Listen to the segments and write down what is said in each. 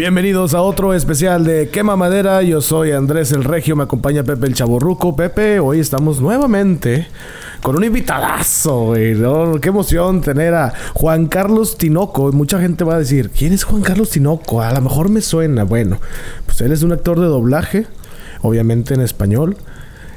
Bienvenidos a otro especial de Quema Madera. Yo soy Andrés el Regio, me acompaña Pepe el Chaborruco. Pepe, hoy estamos nuevamente con un invitadazo, güey. Qué emoción tener a Juan Carlos Tinoco. Mucha gente va a decir, ¿quién es Juan Carlos Tinoco? A lo mejor me suena. Bueno, pues él es un actor de doblaje, obviamente en español.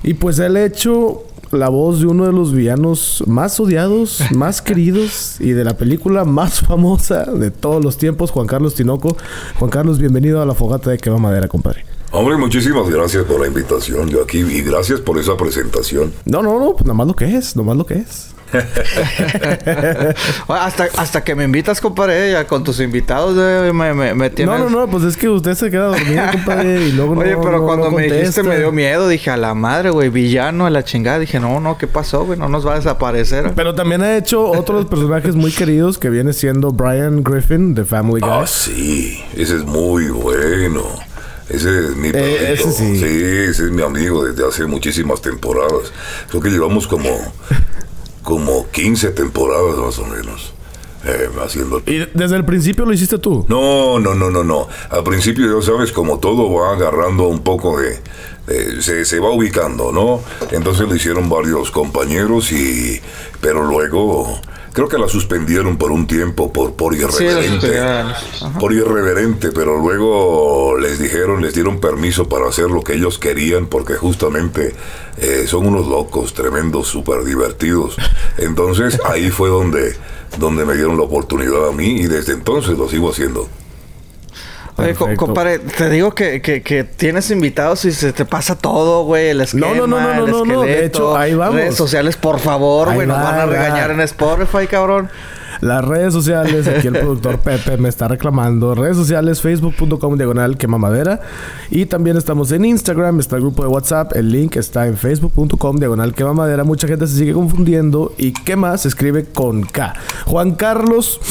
Y pues él hecho la voz de uno de los villanos más odiados, más queridos y de la película más famosa de todos los tiempos, Juan Carlos Tinoco. Juan Carlos, bienvenido a la fogata de Quema Madera, compadre. Hombre, muchísimas gracias por la invitación, yo aquí, y gracias por esa presentación. No, no, no, pues nada más lo que es, nada más lo que es. Hasta, hasta que me invitas, compadre, ya con tus invitados eh, me, me, tienes... No, no, no, pues es que usted se queda dormido, compadre, y luego Oye, no, pero no- cuando no me dijiste me dio miedo. Dije, a la madre, güey, villano, a la chingada. Dije, no, no, ¿qué pasó, güey? No nos va a desaparecer. Pero también ha hecho otros personajes muy queridos que viene siendo Brian Griffin de Family Guy. Ah, sí, ese es muy bueno. Ese es mi Eh, ese perrito. sí. ese es mi amigo desde hace muchísimas temporadas. Creo que llevamos como, como 15 temporadas más o menos eh, haciendo Y desde el principio lo hiciste tú. No, no, no, no, no. Al principio, ya sabes, como todo va agarrando un poco de... de- se, se va ubicando, ¿no? Entonces lo hicieron varios compañeros y... Pero luego... Creo que la suspendieron por un tiempo por, por irreverente. Ajá. por irreverente, pero luego les dijeron, les dieron permiso para hacer lo que ellos querían porque justamente eh, son unos locos, tremendos, súper divertidos. Entonces ahí fue donde, donde me dieron la oportunidad a mí y desde entonces lo sigo haciendo. Oye, co- compadre, te digo que, que, que tienes invitados y se te pasa todo, güey. El esquema, No, no, no, no, el no, no, de hecho, ahí vamos. Redes sociales, por favor, Ahí güey. Nos va, van a va. regañar en Spotify, cabrón. Las redes sociales, aquí el productor Pepe me está reclamando. Redes sociales, facebook.com diagonal quemamadera. Y también estamos en Instagram, está el grupo de WhatsApp. El link está en facebook.com diagonal quemamadera. Mucha gente se sigue confundiendo. Y quema se escribe con K. Juan Carlos,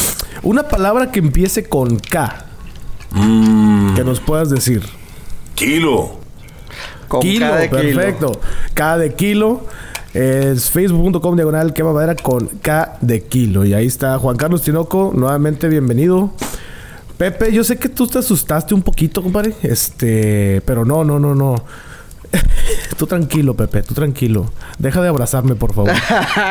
una palabra que empiece con K. Que nos puedas decir. Kilo. Con kilo, cada kilo. perfecto. K de kilo. Es facebook.com diagonal quema madera con K de kilo. Y ahí está Juan Carlos Tinoco. Nuevamente bienvenido. Pepe, yo sé que tú te asustaste un poquito, compadre. Este, pero no, no, no, no. tú tranquilo, Pepe, tú tranquilo. Deja de abrazarme, por favor.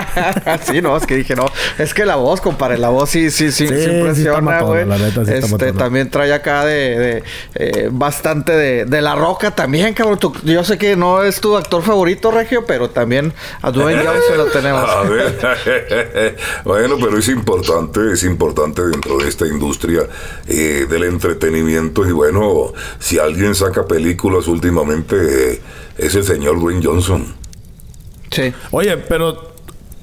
sí, no, es que dije, no. Es que la voz, compadre, la voz sí, sí, sí, impresiona, güey. sí este, también trae acá de, de, eh, bastante de, de la roca también, cabrón. Tú- yo sé que no es tu actor favorito, Regio, pero también a Dwayne Johnson lo tenemos. A ver, bueno, pero es importante, es importante dentro de esta industria eh, del entretenimiento y bueno, si alguien saca películas últimamente eh, es el señor Dwayne Johnson. Sí. Oye, pero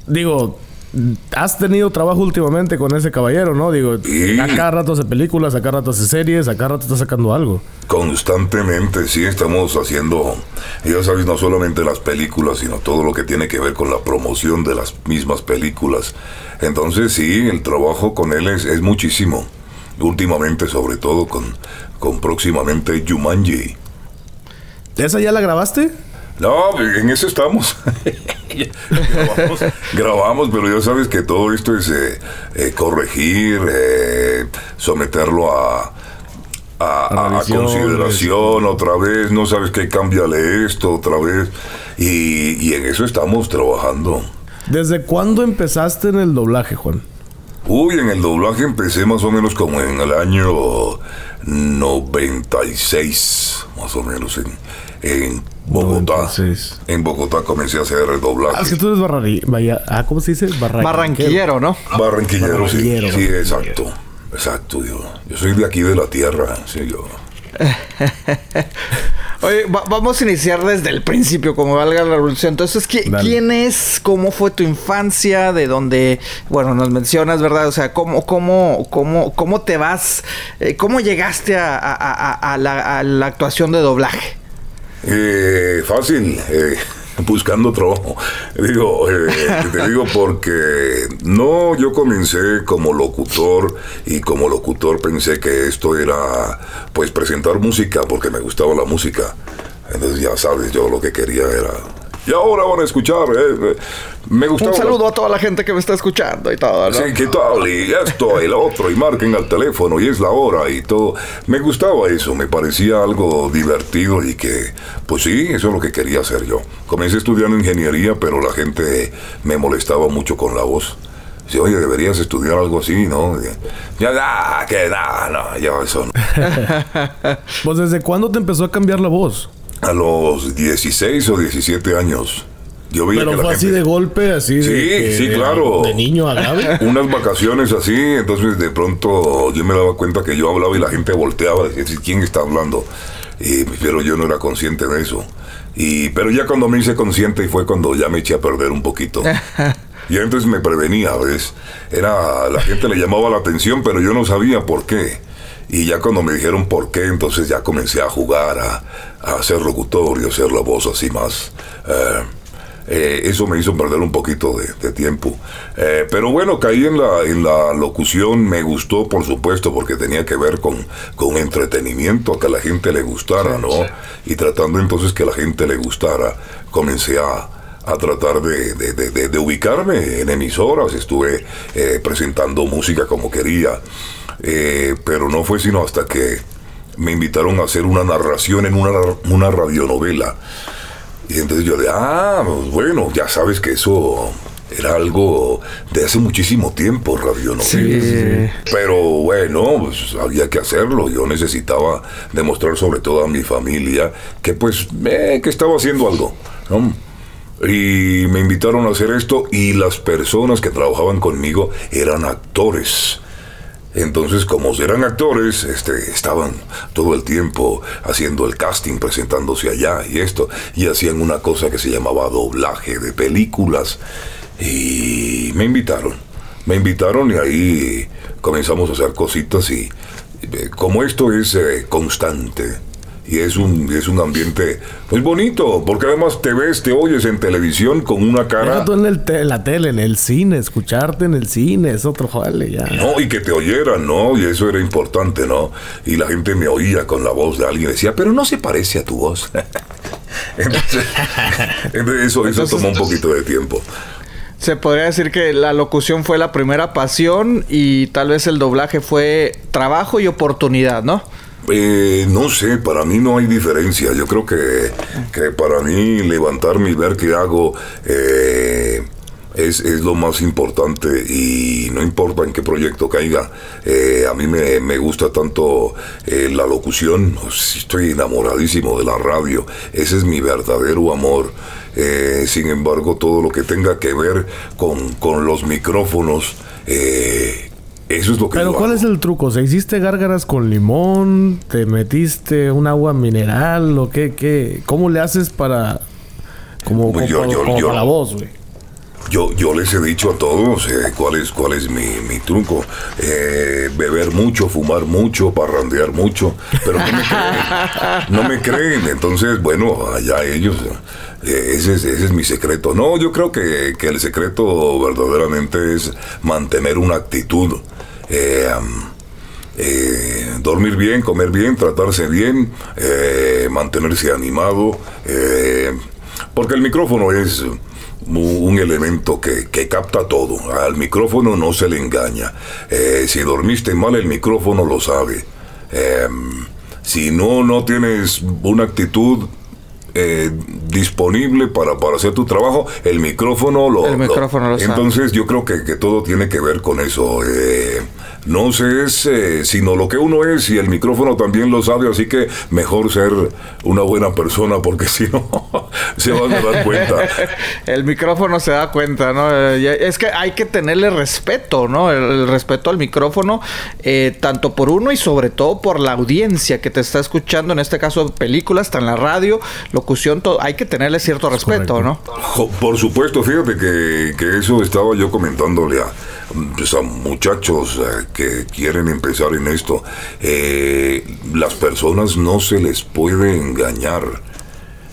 digo, has tenido trabajo últimamente con ese caballero, ¿no? Digo, Sí. a cada rato hace películas, a cada rato hace series, a cada rato está sacando algo. Constantemente, sí, estamos haciendo, ya sabes, no solamente las películas, sino todo lo que tiene que ver con la promoción de las mismas películas. Entonces, sí, el trabajo con él es, es muchísimo. Últimamente, sobre todo, con, con próximamente Jumanji. ¿Esa ya la grabaste? No, en eso estamos. grabamos, grabamos, pero ya sabes que todo esto es eh, eh, corregir, eh, someterlo a, a, consideración otra vez. No sabes qué, cámbiale esto otra vez. Y, y en eso estamos trabajando. ¿Desde cuándo empezaste en el doblaje, Juan? Uy, en el doblaje empecé más o menos como en el año 96, más o menos, en, en Bogotá. 96. En Bogotá comencé a hacer el Ah, es que doblaje. tú eres barrari... Vaya... Ah, ¿cómo se dice? Barranquillero. Barranquillero, ¿no? Barranquillero, sí. Barranquillero, Sí, barranquillero. exacto. Exacto, yo. Yo soy de aquí de la tierra, sí, yo. Oye, va- vamos a iniciar desde el principio, como valga la revolución. Entonces, ¿qui- Dale. ¿quién es? ¿Cómo fue tu infancia? ¿De dónde? Bueno, nos mencionas, ¿verdad? O sea, ¿cómo, cómo, cómo, cómo te vas? eh, ¿Cómo llegaste a, a- a- a la, a la actuación de doblaje? Eh, fácil, eh, buscando trabajo. Digo, eh, te digo porque no, yo comencé como locutor y como locutor pensé que esto era pues presentar música porque me gustaba la música. Entonces ya sabes, yo lo que quería era Y ahora van a escuchar. eh, eh, me gustaba. Un saludo a toda la gente que me está escuchando y todo, ¿no? Sí, ¿qué tal? Y esto y lo otro, y marquen al teléfono, y es la hora, y todo. Me gustaba eso, me parecía algo divertido y que, pues sí, eso es lo que quería hacer yo. Comencé estudiando ingeniería, pero la gente me molestaba mucho con la voz. Dice, oye, deberías estudiar algo así, ¿no? Ya, da, que da, no, yo eso no. Pues desde cuándo te empezó a cambiar la voz? A los 16 o 17 años, yo veía Pero que fue la así gente... de golpe, así Sí, de, que- sí, claro. de niño a grave. unas vacaciones así, entonces de pronto yo me daba cuenta que yo hablaba y la gente volteaba, decía, ¿quién está hablando? Y, pero yo no era consciente de eso. Y, pero ya cuando me hice consciente y fue cuando ya me eché a perder un poquito. Y entonces me prevenía, ¿ves? Era, la gente le llamaba la atención, pero yo no sabía por qué. Y ya cuando me dijeron por qué, entonces ya comencé a jugar, a, a hacer locutor y a hacer la voz así más. eh, eh, eso me hizo perder un poquito de, de tiempo. Eh, pero bueno, caí en la, en la locución, me gustó por supuesto porque tenía que ver con, con entretenimiento, que a la gente le gustara, ¿no? Y tratando entonces que a la gente le gustara, comencé a, a tratar de, de- de- ubicarme en emisoras, estuve eh, presentando música como quería, Eh, pero no fue sino hasta que me invitaron a hacer una narración en una, una radionovela. Y entonces yo de, ah, pues bueno, ya sabes que eso era algo de hace muchísimo tiempo, radionovela. Sí. Pero bueno, pues había que hacerlo. Yo necesitaba demostrar sobre todo a mi familia que pues, eh, que estaba haciendo algo, ¿no? Y me invitaron a hacer esto y las personas que trabajaban conmigo eran actores. Entonces, como eran actores, este, estaban todo el tiempo haciendo el casting, presentándose allá y esto, y hacían una cosa que se llamaba doblaje de películas. Y me invitaron, me invitaron y ahí comenzamos a hacer cositas y eh, como esto es eh, constante, y es un, es un ambiente muy bonito, porque además te ves, te oyes en televisión con una cara... Deja tú en el te- la tele, en el cine, escucharte en el cine, es otro jale ya. No, y que te oyeran, ¿no? Y eso era importante, ¿no? Y la gente me oía con la voz de alguien y decía, pero no se parece a tu voz. entonces, entonces eso, eso Entonces- tomó un poquito de tiempo. Se podría decir que la locución fue la primera pasión y tal vez el doblaje fue trabajo y oportunidad, ¿no? Eh, no sé, para mí no hay diferencia. Yo creo que, que para mí levantarme y ver qué hago eh, es, es lo más importante y no importa en qué proyecto caiga. Eh, a mí me, me gusta tanto eh, la locución, estoy enamoradísimo de la radio. Ese es mi verdadero amor. Sin embargo, todo lo que tenga que ver con, con los micrófonos, eh, eso es lo que Pero yo ¿cuál hago. es el truco? ¿Se hiciste gárgaras con limón? ¿Te metiste un agua mineral? ¿O qué? qué? ¿Cómo le haces para... Como, Pues como- yo- yo- como yo- para la voz, güey? Yo, yo les he dicho a todos eh, cuál es, cuál es mi, mi truco. Eh, beber mucho, fumar mucho, parrandear mucho, pero no me creen. No me creen. Entonces, bueno, allá ellos. Eh, ese, es, ese es mi secreto. No, yo creo que, que el secreto verdaderamente es mantener una actitud. eh, eh, dormir bien, comer bien, tratarse bien, mantenerse animado, porque el micrófono es un elemento que, que capta todo. Al micrófono no se le engaña. Si dormiste mal, el micrófono lo sabe. Em, si no, no tienes una actitud eh, disponible para, para hacer tu trabajo, el micrófono lo... El micrófono lo sabe. Entonces yo creo que, que todo tiene que ver con eso. eh, no se es eh, sino lo que uno es y el micrófono también lo sabe, así que mejor ser una buena persona porque si no se van a dar cuenta. el micrófono se da cuenta, ¿no? Eh, Es que hay que tenerle respeto, ¿no? El, el respeto al micrófono, eh, tanto por uno y sobre todo por la audiencia que te está escuchando, en este caso películas, está en la radio, locución, todo. Hay que tenerle cierto respeto, correcto. ¿no? Jo- Por supuesto, fíjate que, que eso estaba yo comentándole a, a muchachos eh, que quieren empezar en esto. Eh, las personas no se les puede engañar.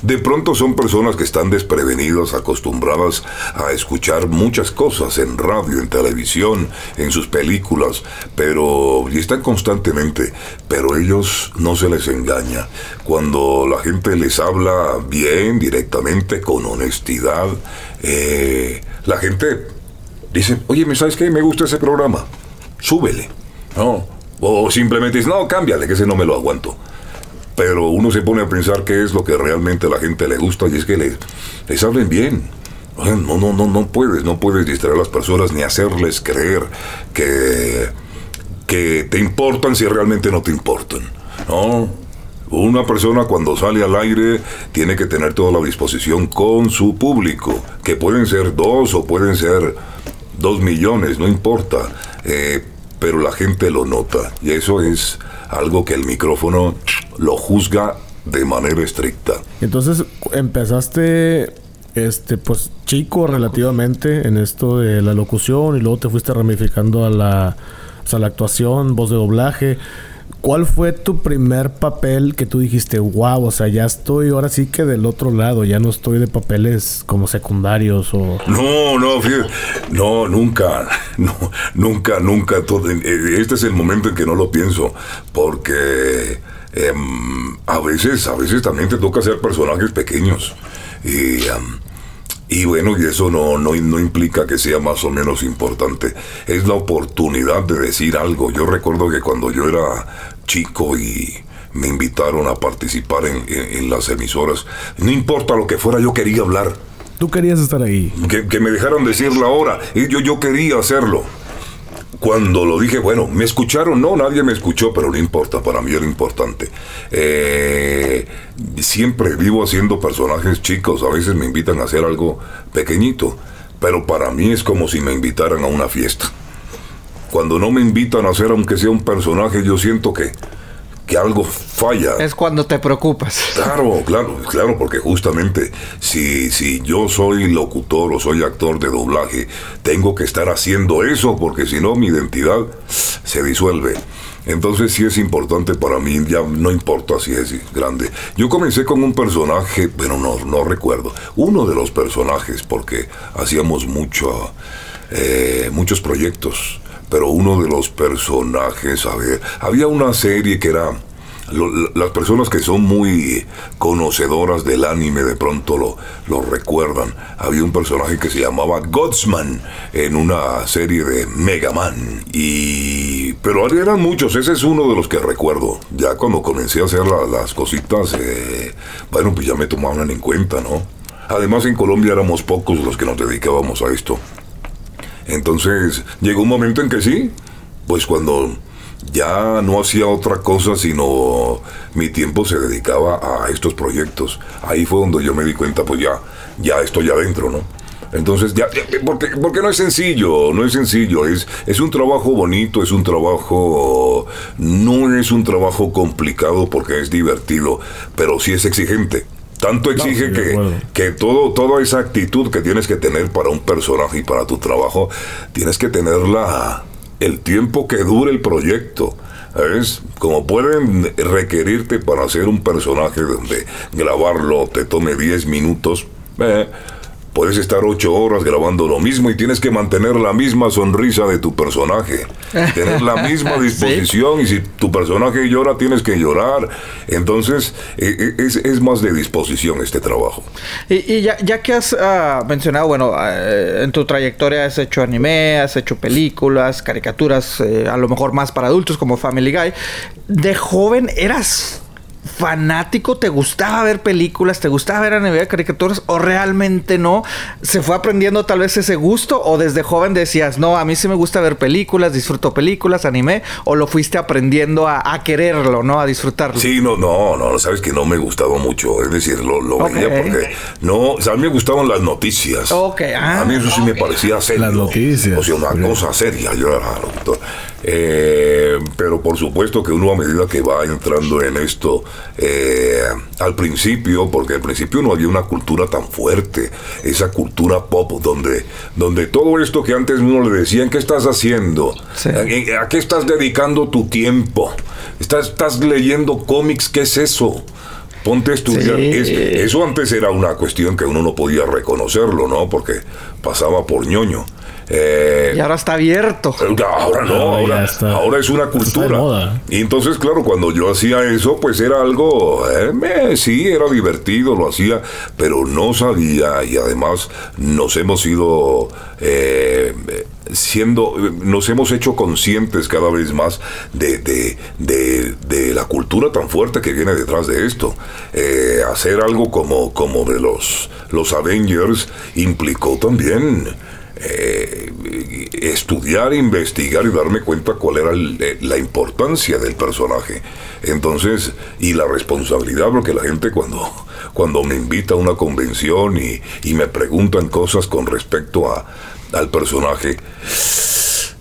De pronto son personas que están desprevenidas, acostumbradas a escuchar muchas cosas en radio, en televisión, en sus películas, pero y están constantemente pero ellos no se les engaña. Cuando la gente les habla bien, directamente, con honestidad, eh, la gente dice, oye, ¿me sabes qué? Me gusta ese programa, súbele. ¿no? O simplemente dice, no, cámbiale, que ese no me lo aguanto. Pero uno se pone a pensar qué es lo que realmente a la gente le gusta y es que les, les hablen bien. No, no, no, no puedes, no puedes distraer a las personas ni hacerles creer que, que te importan si realmente no te importan. ¿no? Una persona cuando sale al aire tiene que tener toda la disposición con su público, que pueden ser dos o pueden ser dos millones, no importa. Eh, pero la gente lo nota y eso es algo que el micrófono lo juzga de manera estricta. Entonces empezaste este pues chico relativamente en esto de la locución y luego te fuiste ramificando a la, a la actuación, voz de doblaje. ¿Cuál fue tu primer papel que tú dijiste, wow, o sea, ya estoy ahora sí que del otro lado, ya no estoy de papeles como secundarios o... No, no, fíjate, no, nunca, no, nunca, nunca. Todo, eh, este es el momento en que no lo pienso, porque em, a veces, a veces también te toca hacer personajes pequeños. Y... Em, y bueno, y eso no, no, no, implica que sea más o menos importante. Es la oportunidad de decir algo. Yo recuerdo que cuando yo era chico y me invitaron a participar en, las emisoras, no importa lo que fuera, yo quería hablar. Tú querías estar ahí. Que, que me dejaron decir la hora. Y yo, yo quería hacerlo. Cuando lo dije, bueno, ¿me escucharon? No, nadie me escuchó, pero no importa, para mí era importante. Eh, siempre vivo haciendo personajes chicos, a veces me invitan a hacer algo pequeñito, pero para mí es como si me invitaran a una fiesta. Cuando no me invitan a hacer, aunque sea un personaje, yo siento que que algo falla. Es cuando te preocupas. Claro, claro, claro, porque justamente si, si yo soy locutor o soy actor de doblaje, tengo que estar haciendo eso, porque si no mi identidad se disuelve. Entonces sí es importante para mí, ya no importa si es grande. Yo comencé con un personaje, pero no, no recuerdo, uno de los personajes, porque hacíamos mucho, eh, muchos proyectos pero uno de los personajes, a ver, había una serie que era las personas que son muy conocedoras del anime de pronto lo, lo, recuerdan. Había un personaje que se llamaba Godsman en una serie de Mega Man. Y... Pero eran muchos, ese es uno de los que recuerdo. Ya cuando comencé a hacer las cositas, eh, bueno, pues ya me tomaban en cuenta, ¿no? Además en Colombia éramos pocos los que nos dedicábamos a esto. Entonces llegó un momento en que sí, pues cuando ya no hacía otra cosa sino mi tiempo se dedicaba a estos proyectos. Ahí fue donde yo me di cuenta, pues ya, ya estoy adentro, ¿no? Entonces, ya, porque, porque no es sencillo, no es sencillo, es, es un trabajo bonito, es un trabajo, no es un trabajo complicado porque es divertido, pero sí es exigente. Tanto exige que, que todo, toda esa actitud que tienes que tener para un personaje y para tu trabajo, tienes que tenerla el tiempo que dure el proyecto. es Como pueden requerirte para hacer un personaje donde grabarlo te tome 10 minutos, eh, Puedes estar ocho horas grabando lo mismo y tienes que mantener la misma sonrisa de tu personaje, tener la misma disposición y si tu personaje llora tienes que llorar. Entonces e, e, es, más de disposición este trabajo. Y, ya, que has ah, mencionado, bueno, ah, en tu trayectoria has hecho anime, has hecho películas, caricaturas, eh, a lo mejor más para adultos como Family Guy, de joven eras fanático? ¿Te gustaba ver películas? ¿Te gustaba ver anime, caricaturas? ¿O realmente no? ¿Se fue aprendiendo tal vez ese gusto? ¿O desde joven decías, no, a mí sí me gusta ver películas, disfruto películas, anime? ¿O lo fuiste aprendiendo a, quererlo, ¿no? A disfrutarlo. Sí, no, no, no, sabes que no me gustaba mucho. Es decir, lo, lo veía porque no, o sea, a mí me gustaban las noticias. Ok, ah, A mí eso sí me parecía serio. Las noticias. O sea, una cosa seria. Yo era locutor. Eh, pero por supuesto que uno a medida que va entrando en esto, eh, al principio, porque al principio no había una cultura tan fuerte, esa cultura pop donde, donde todo esto que antes uno le decían, ¿qué estás haciendo? ¿A, qué estás dedicando tu tiempo? ¿Estás, estás leyendo cómics? ¿Qué es eso? ponte a estudiar. eso antes era una cuestión que uno no podía reconocerlo, ¿no? Porque pasaba por ñoño. Eh, y ahora está abierto. Ahora no, ahora, es una cultura. Y entonces, claro, cuando yo hacía eso, pues era algo, eh, sí, era divertido, lo hacía, pero no sabía y además nos hemos ido eh, siendo, nos hemos hecho conscientes cada vez más de, de, la cultura tan fuerte que viene detrás de esto. hacer algo como, como de los, los Avengers implicó también eh, estudiar, investigar y darme cuenta cuál era eh, la importancia del personaje. Entonces, y la responsabilidad, porque la gente cuando, cuando me invita a una convención y, me preguntan cosas con respecto a, al personaje,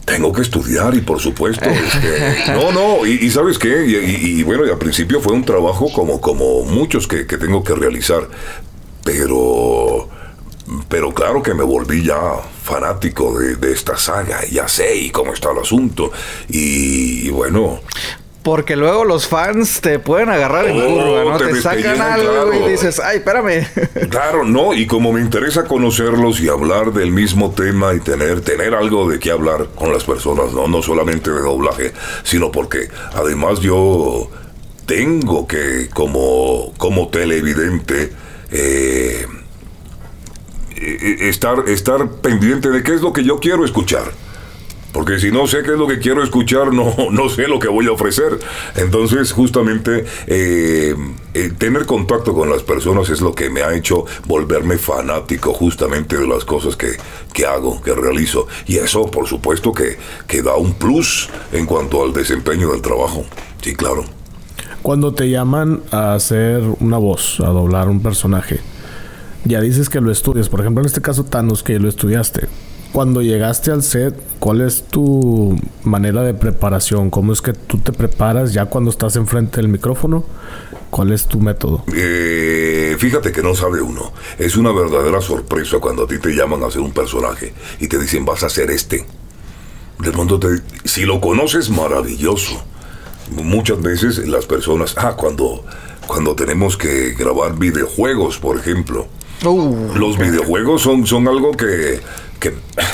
tengo que estudiar y por supuesto, este, no, no, y, sabes qué, y, bueno, y al principio fue un trabajo como, como muchos que, que tengo que realizar, pero pero claro que me volví ya fanático de, esta saga, ya sé cómo está el asunto. Y, bueno, porque luego los fans te pueden agarrar en curva, ¿no? Te, sacan algo y dices, ay, espérame. Claro, no, y como me interesa conocerlos y hablar del mismo tema y tener, tener algo de qué hablar con las personas, ¿no? No solamente de doblaje, sino porque además yo tengo que, como, como televidente, eh, estar, estar pendiente de qué es lo que yo quiero escuchar. Porque si no sé qué es lo que quiero escuchar, no, no sé lo que voy a ofrecer. Entonces, justamente, eh, tener contacto con las personas es lo que me ha hecho volverme fanático justamente de las cosas que, que hago, que realizo. Y eso, por supuesto, que, que da un plus en cuanto al desempeño del trabajo. Sí, claro. Cuando te llaman a hacer una voz, a doblar un personaje, ya dices que lo estudias. Por ejemplo, en este caso, Thanos, que lo estudiaste. Cuando llegaste al set, ¿cuál es tu manera de preparación? ¿Cómo es que tú te preparas ya cuando estás enfrente del micrófono? ¿Cuál es tu método? Eh, fíjate que no sabe uno. Es una verdadera sorpresa cuando a ti te llaman a hacer un personaje y te dicen vas a hacer este. De pronto te... Si lo conoces, maravilloso. Muchas veces las personas... Ah, cuando, cuando tenemos que grabar videojuegos, por ejemplo Uh. Los videojuegos son, son algo que,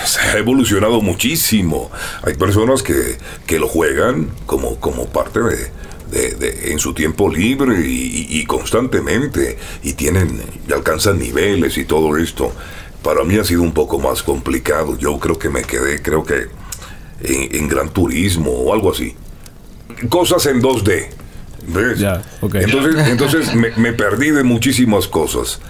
se ha evolucionado muchísimo. Hay personas que, lo juegan como, como parte de, en su tiempo libre y, constantemente y tienen y alcanzan niveles y todo esto. Para mí ha sido un poco más complicado. Yo creo que me quedé, creo que en, Gran Turismo o algo así. Cosas en 2D. ¿Ves? Entonces, entonces me, me, perdí de muchísimas cosas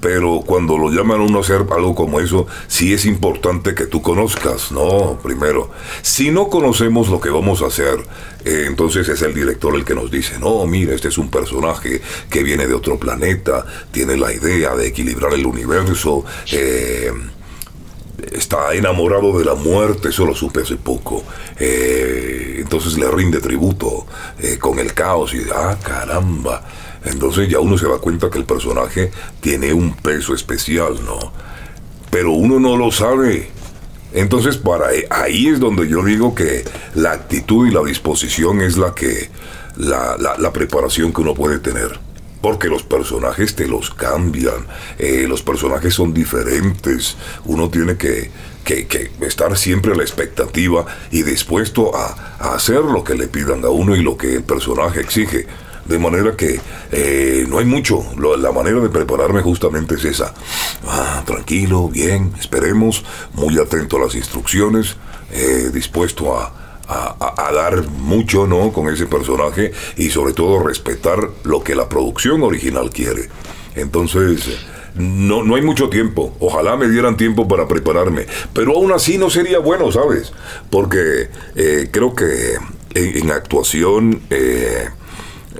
pero cuando lo llaman a uno a hacer algo como eso, sí es importante que tú conozcas, ¿no? Primero, si no conocemos lo que vamos a hacer, eh, entonces es el director el que nos dice, no, mira, este es un personaje que viene de otro planeta, tiene la idea de equilibrar el universo, eh, está enamorado de la muerte, eso lo supe hace poco. Eh, entonces le rinde tributo con el caos y, ah, caramba. Entonces ya uno se da cuenta que el personaje tiene un peso especial, ¿no? Pero uno no lo sabe. Entonces para e, ahí es donde yo digo que la actitud y la disposición es la que la, la, preparación que uno puede tener. Porque los personajes te los cambian, eh, los personajes son diferentes, uno tiene que, que, que, estar siempre a la expectativa y dispuesto a, a hacer lo que le pidan a uno y lo que el personaje exige. De manera que eh, no hay mucho. la manera de prepararme justamente es esa. Ah, tranquilo, bien, esperemos, muy atento a las instrucciones, eh, dispuesto a, dar mucho, ¿no? Con ese personaje y sobre todo respetar lo que la producción original quiere. Entonces, no, no hay mucho tiempo. Ojalá me dieran tiempo para prepararme. Pero aún así no sería bueno, ¿sabes? Porque eh, creo que en, actuación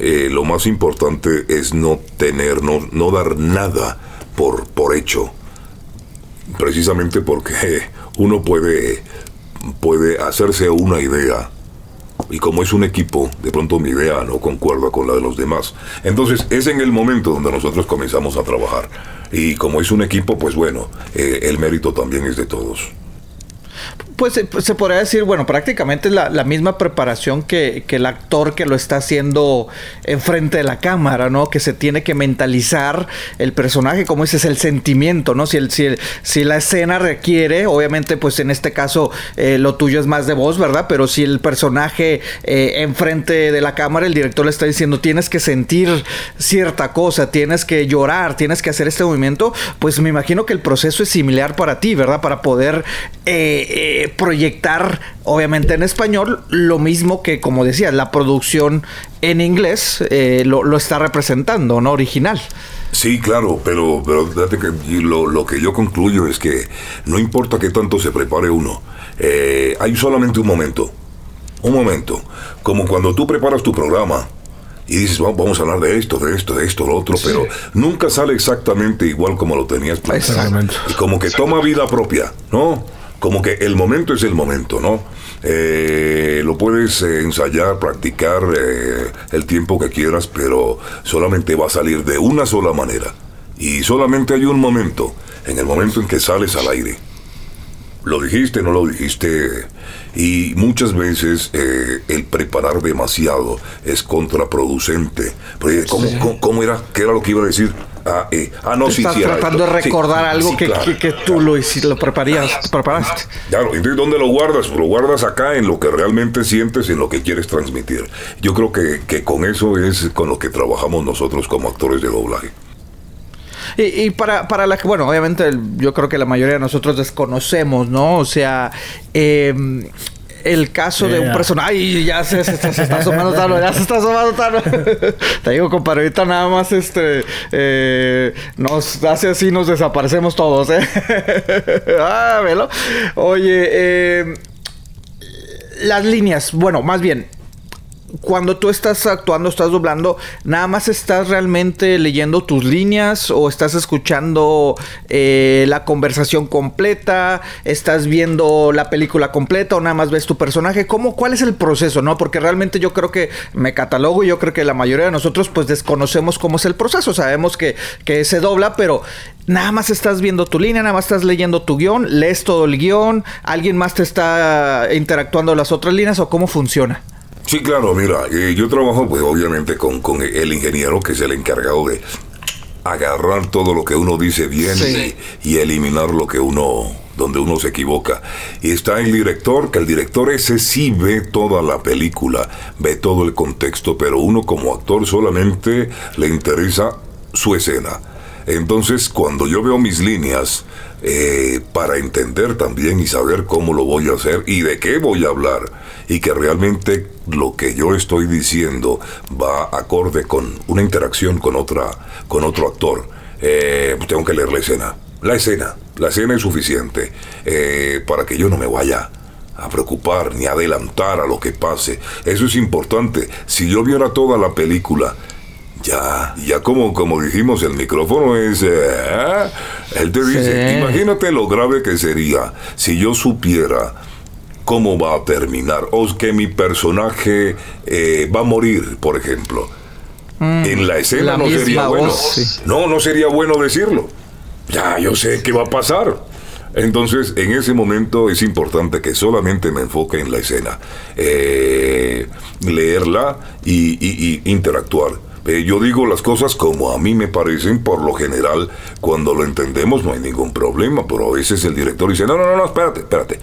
lo más importante es no tener, no, no dar nada por, por hecho. Precisamente porque uno puede, puede hacerse una idea y como es un equipo, de pronto mi idea no concuerda con la de los demás. Entonces es en el momento donde nosotros comenzamos a trabajar. Y como es un equipo, pues bueno, eh, el mérito también es de todos. Pues eh, se podría decir, bueno, prácticamente es la, misma preparación que, que, el actor que lo está haciendo enfrente de la cámara, ¿no? Que se tiene que mentalizar el personaje, como dices, el sentimiento, ¿no? Si, el, si, si la escena requiere, obviamente, pues en este caso eh, lo tuyo es más de voz, ¿verdad? Pero si el personaje eh, enfrente de la cámara, el director le está diciendo, tienes que sentir cierta cosa, tienes que llorar, tienes que hacer este movimiento, pues me imagino que el proceso es similar para ti, ¿verdad? Para poder eh, proyectar, obviamente en español, lo mismo que, como decía, la producción en inglés lo, lo, está representando, ¿no? Original. Sí, claro, pero, pero que lo, lo, que yo concluyo es que no importa qué tanto se prepare uno, eh, hay solamente un momento, un momento, como cuando tú preparas tu programa y dices, vamos a hablar de esto, de esto, de esto, lo otro, pero nunca sale exactamente igual como lo tenías pensado. Y como que toma vida propia, ¿no? Como que el momento es el momento, ¿no? Eh, lo puedes eh, ensayar, practicar eh, el tiempo que quieras, pero solamente va a salir de una sola manera. Y solamente hay un momento, en el momento en que sales al aire. Lo dijiste, no lo dijiste. Y muchas veces el preparar demasiado es contraproducente. ¿cómo, ¿cómo, era? ¿Qué era lo que iba a decir? Ah, eh, ah, no, sí, Estás sí, tratando de recordar algo que, que, que, tú lo, lo preparaste. Claro, entonces ¿dónde lo guardas? Lo guardas acá en lo que realmente sientes, en lo que quieres transmitir. Yo creo que, que con eso es con lo que trabajamos nosotros como actores de doblaje. Y, y, para, para la que, bueno, obviamente yo creo que la mayoría de nosotros desconocemos, ¿no? O sea, eh, el caso yeah. de un personaje. Ay, ya se, se, se, está asomando Tano, ya se está asomando Tano. Te digo, compadre, ahorita nada más este eh, nos hace así, nos desaparecemos todos, ¿eh? ah, velo. Oye, eh, las líneas, bueno, más bien, cuando tú estás actuando, estás doblando, nada más estás realmente leyendo tus líneas o estás escuchando eh, la conversación completa, estás viendo la película completa o nada más ves tu personaje. ¿Cómo, ¿Cuál es el proceso? no Porque realmente yo creo que me catalogo y yo creo que la mayoría de nosotros pues desconocemos cómo es el proceso. Sabemos que, que se dobla, pero nada más estás viendo tu línea, nada más estás leyendo tu guion, lees todo el guion, alguien más te está interactuando las otras líneas o cómo funciona. Sí, claro, mira, eh, yo trabajo pues obviamente con, con, el ingeniero que es el encargado de agarrar todo lo que uno dice bien sí. y, y, eliminar lo que uno, donde uno se equivoca. Y está el director, que el director ese sí ve toda la película, ve todo el contexto, pero uno como actor solamente le interesa su escena. Entonces, cuando yo veo mis líneas, eh, para entender también y saber cómo lo voy a hacer y de qué voy a hablar, y que realmente lo que yo estoy diciendo va acorde con una interacción con otra con otro actor. Eh, pues tengo que leer la escena. La escena. La escena es suficiente eh, para que yo no me vaya a preocupar ni adelantar a lo que pase. Eso es importante. Si yo viera toda la película ya, ya como, como dijimos, el micrófono es... Eh, él te dice, sí. imagínate lo grave que sería si yo supiera cómo va a terminar o que mi personaje eh, va a morir, por ejemplo. Mm, en la escena la no sería voz, bueno. Sí. No, no sería bueno decirlo. Ya, yo sé qué va a pasar. Entonces, en ese momento es importante que solamente me enfoque en la escena, eh, leerla y, y, y interactuar. Eh, yo digo las cosas como a mí me parecen, por lo general, cuando lo entendemos no hay ningún problema, pero a veces el director dice, no, no, no, no espérate, espérate.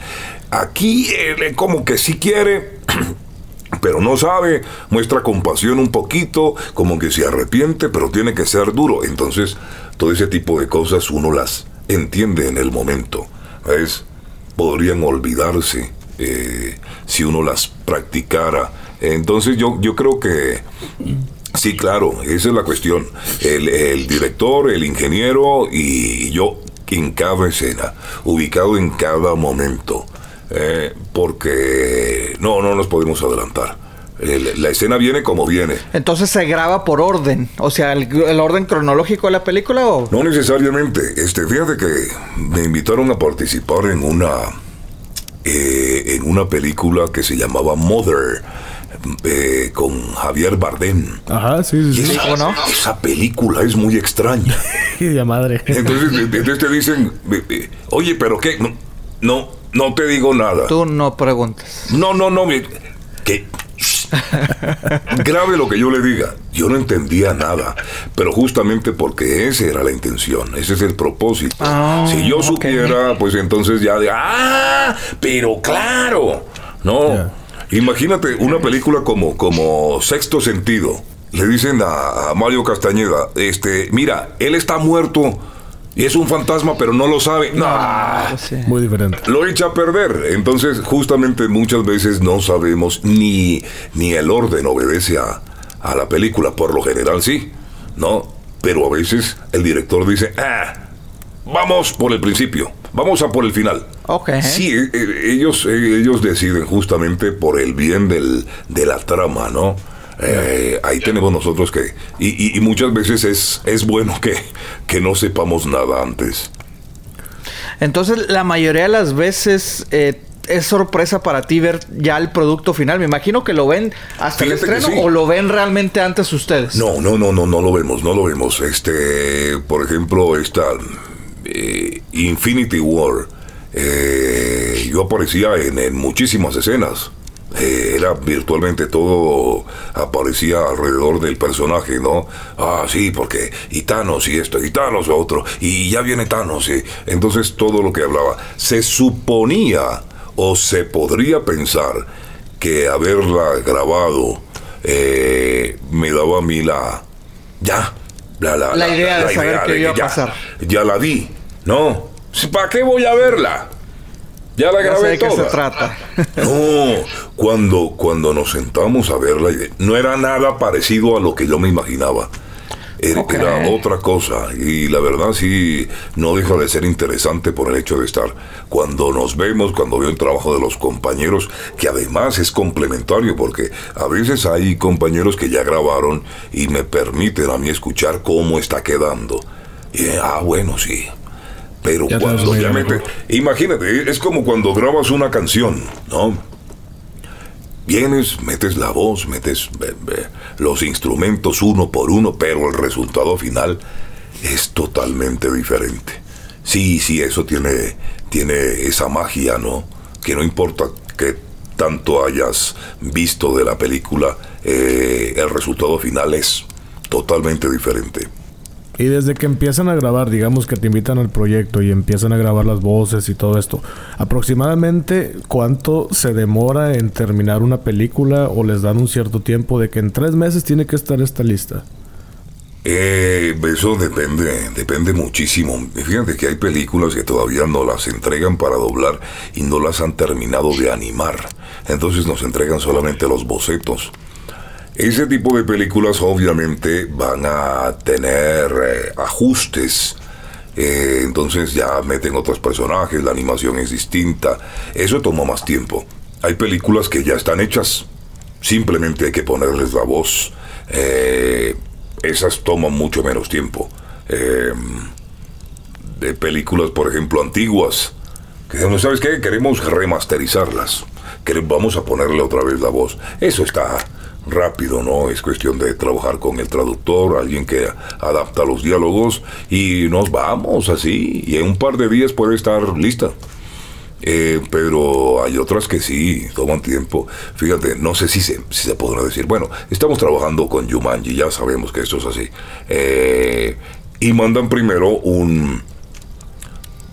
Aquí como que sí quiere, pero no sabe, muestra compasión un poquito, como que se arrepiente, pero tiene que ser duro. Entonces, todo ese tipo de cosas uno las entiende en el momento. ¿Ves? Podrían olvidarse eh, si uno las practicara. Entonces yo, yo creo que Sí, claro, esa es la cuestión. El, el, director, el ingeniero y yo en cada escena, ubicado en cada momento, eh, porque no, no nos podemos adelantar. El, la escena viene como viene. Entonces se graba por orden, o sea, el, el, orden cronológico de la película o no necesariamente. Este, fíjate que me invitaron a participar en una eh, en una película que se llamaba Mother eh, con Javier Bardem. Ajá, sí, sí. sí. Esa, no? esa, película es muy extraña. de madre. Entonces, entonces te dicen, oye, pero qué, no, no, No te digo nada. Tú no preguntas. No, no, no. mi- Que. Grave lo que yo le diga. Yo no entendía nada. Pero justamente porque esa era la intención. Ese es el propósito. Ah, si yo supiera, pues entonces ya de. ¡Ah! Pero claro. No. Imagínate una película como, como Sexto Sentido. Le dicen a, a Mario Castañeda, este, mira, él está muerto y es un fantasma, pero no lo sabe. No. Sí. Muy diferente. Lo echa a perder. Entonces, justamente muchas veces no sabemos ni, ni el orden obedece a, a la película. Por lo general sí, ¿no? Pero a veces el director dice, ah, vamos por el principio, vamos a por el final. Ok. Sí, eh, eh, ellos, eh, ellos deciden justamente por el bien del, de la trama, ¿no? Eh, ahí tenemos nosotros que... Y, y- y muchas veces es, es bueno que, que no sepamos nada antes. Entonces, la mayoría de las veces eh, es sorpresa para ti ver ya el producto final. Me imagino que lo ven hasta el Fíjate estreno sí. o lo ven realmente antes ustedes. No, no, no, no, no lo vemos, no lo vemos. Este, por ejemplo, esta eh, Infinity War, eh, yo aparecía en, en muchísimas escenas. Eh, era virtualmente todo aparecía alrededor del personaje, ¿no? Ah, sí, porque y Thanos y esto, y Thanos lo otro, y ya viene Thanos, y entonces todo lo que hablaba. Se suponía o se podría pensar que haberla grabado eh, me daba a mí la. Ya. La, la, La idea de saber qué de iba que a ya- pasar. Ya la vi. No. ¿Para qué voy a verla? Ya la Ya sé grabé de qué se toda. trata. No, cuando, cuando nos sentamos a verla, no era nada parecido a lo que yo me imaginaba. Era, otra cosa y la verdad sí no deja de ser interesante por el hecho de estar cuando nos vemos, cuando veo el trabajo de los compañeros, que además es complementario porque a veces hay compañeros que ya grabaron y me permiten a mí escuchar cómo está quedando. Y, ah, bueno, sí. Pero Ya cuando imagínate, es como cuando grabas una canción, ¿no? Vienes, metes la voz, metes eh, eh, los instrumentos uno por uno, pero el resultado final es totalmente diferente. Sí, sí, eso tiene, tiene esa magia, ¿no? Que no importa que tanto hayas visto de la película, eh, el resultado final es totalmente diferente. Y desde que empiezan a grabar, digamos que te invitan al proyecto y empiezan a grabar las voces y todo esto, aproximadamente cuánto se demora en terminar una película o les dan un cierto tiempo de que en tres meses tiene que estar esta lista. Eh, eso depende, depende muchísimo. Fíjate que hay películas que todavía no las entregan para doblar y no las han terminado de animar. Entonces nos entregan solamente los bocetos. Ese tipo de películas obviamente van a tener eh, ajustes. Eh, entonces ya meten otros personajes, la animación es distinta. Eso toma más tiempo. Hay películas que ya están hechas. Simplemente hay que ponerles la voz. Eh, esas toman mucho menos tiempo. Eh, de películas, por ejemplo, antiguas. Que no sabes qué, queremos remasterizarlas. Quere- vamos a ponerle otra vez la voz. Eso está rápido, ¿no? Es cuestión de trabajar con el traductor, alguien que adapta los diálogos y nos vamos así. Y en un par de días puede estar lista. Eh, pero hay otras que sí, toman tiempo. Fíjate, no sé si se, si se podrá decir. Bueno, estamos trabajando con Yumanji, ya sabemos que esto es así. Eh, y mandan primero un,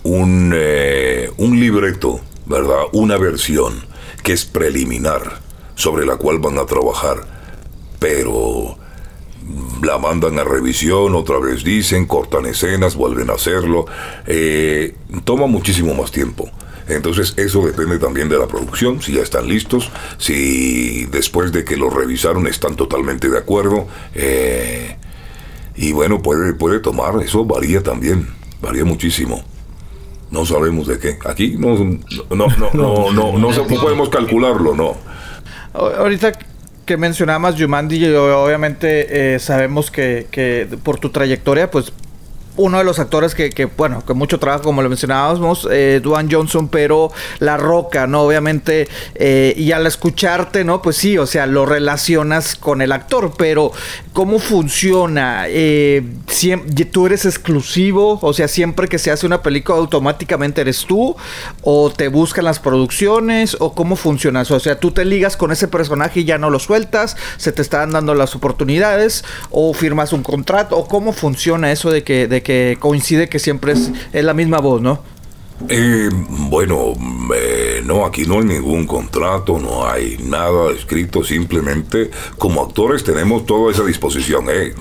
un, eh, un libreto, ¿verdad? Una versión que es preliminar, sobre la cual van a trabajar. Pero la mandan a revisión, otra vez dicen, cortan escenas, vuelven a hacerlo. Eh, toma muchísimo más tiempo. Entonces eso depende también de la producción, si ya están listos, si después de que lo revisaron están totalmente de acuerdo. eh, y bueno, puede, tomar, eso varía también, varía muchísimo. No sabemos de qué. Aquí no, no, no, no, no, no podemos calcularlo, no. Ahorita que mencionabas Jumanji, obviamente eh, sabemos que, que por tu trayectoria, pues uno de los actores que, bueno, que mucho trabajo, como lo mencionábamos, eh, Dwayne Johnson, pero La Roca, ¿no? Obviamente, eh, y al escucharte, ¿no? Pues sí, o sea, lo relacionas con el actor, pero ¿cómo funciona? Eh, ¿Tú eres exclusivo? O sea, siempre que se hace una película, automáticamente eres tú, o te buscan las producciones, o cómo funciona eso? O sea, tú te ligas con ese personaje y ya no lo sueltas, se te están dando las oportunidades, o firmas un contrato, o cómo funciona eso de que que coincide que siempre es, es la misma voz, ¿no? Eh, bueno, eh, no, aquí no hay ningún contrato, no hay nada escrito, simplemente como actores tenemos toda esa disposición. Eh.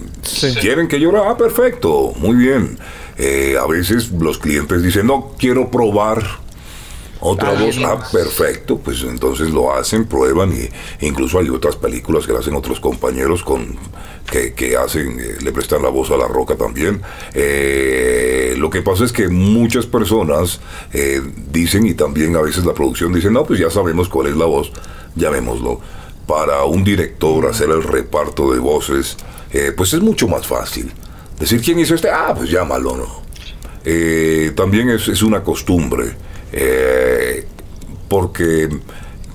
¿Quieren que llore? Ah, perfecto, muy bien. Eh, a veces los clientes dicen, no, quiero probar otra voz, ah, perfecto, pues entonces lo hacen, prueban y incluso hay otras películas que hacen otros compañeros con que, hacen, eh, le prestan la voz a la roca también. Eh, lo que pasa es que muchas personas eh, dicen y también a veces la producción dice, no, pues ya sabemos cuál es la voz, llamémoslo. Para un director hacer el reparto de voces, pues es mucho más fácil. Decir quién hizo este, ah, pues llámalo, ¿no? también es, es una costumbre porque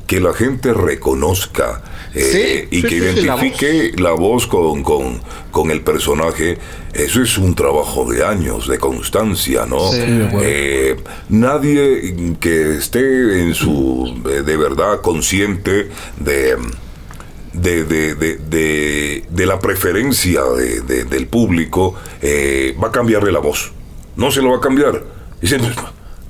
que la gente reconozca eh, y que identifique la voz, con, con, el personaje, eso es un trabajo de años, de constancia, ¿no? Eh, nadie que esté en su, de, verdad, consciente de... De, de, de, de, la preferencia del público, va a cambiarle la voz. No se lo va a cambiar. Dicen,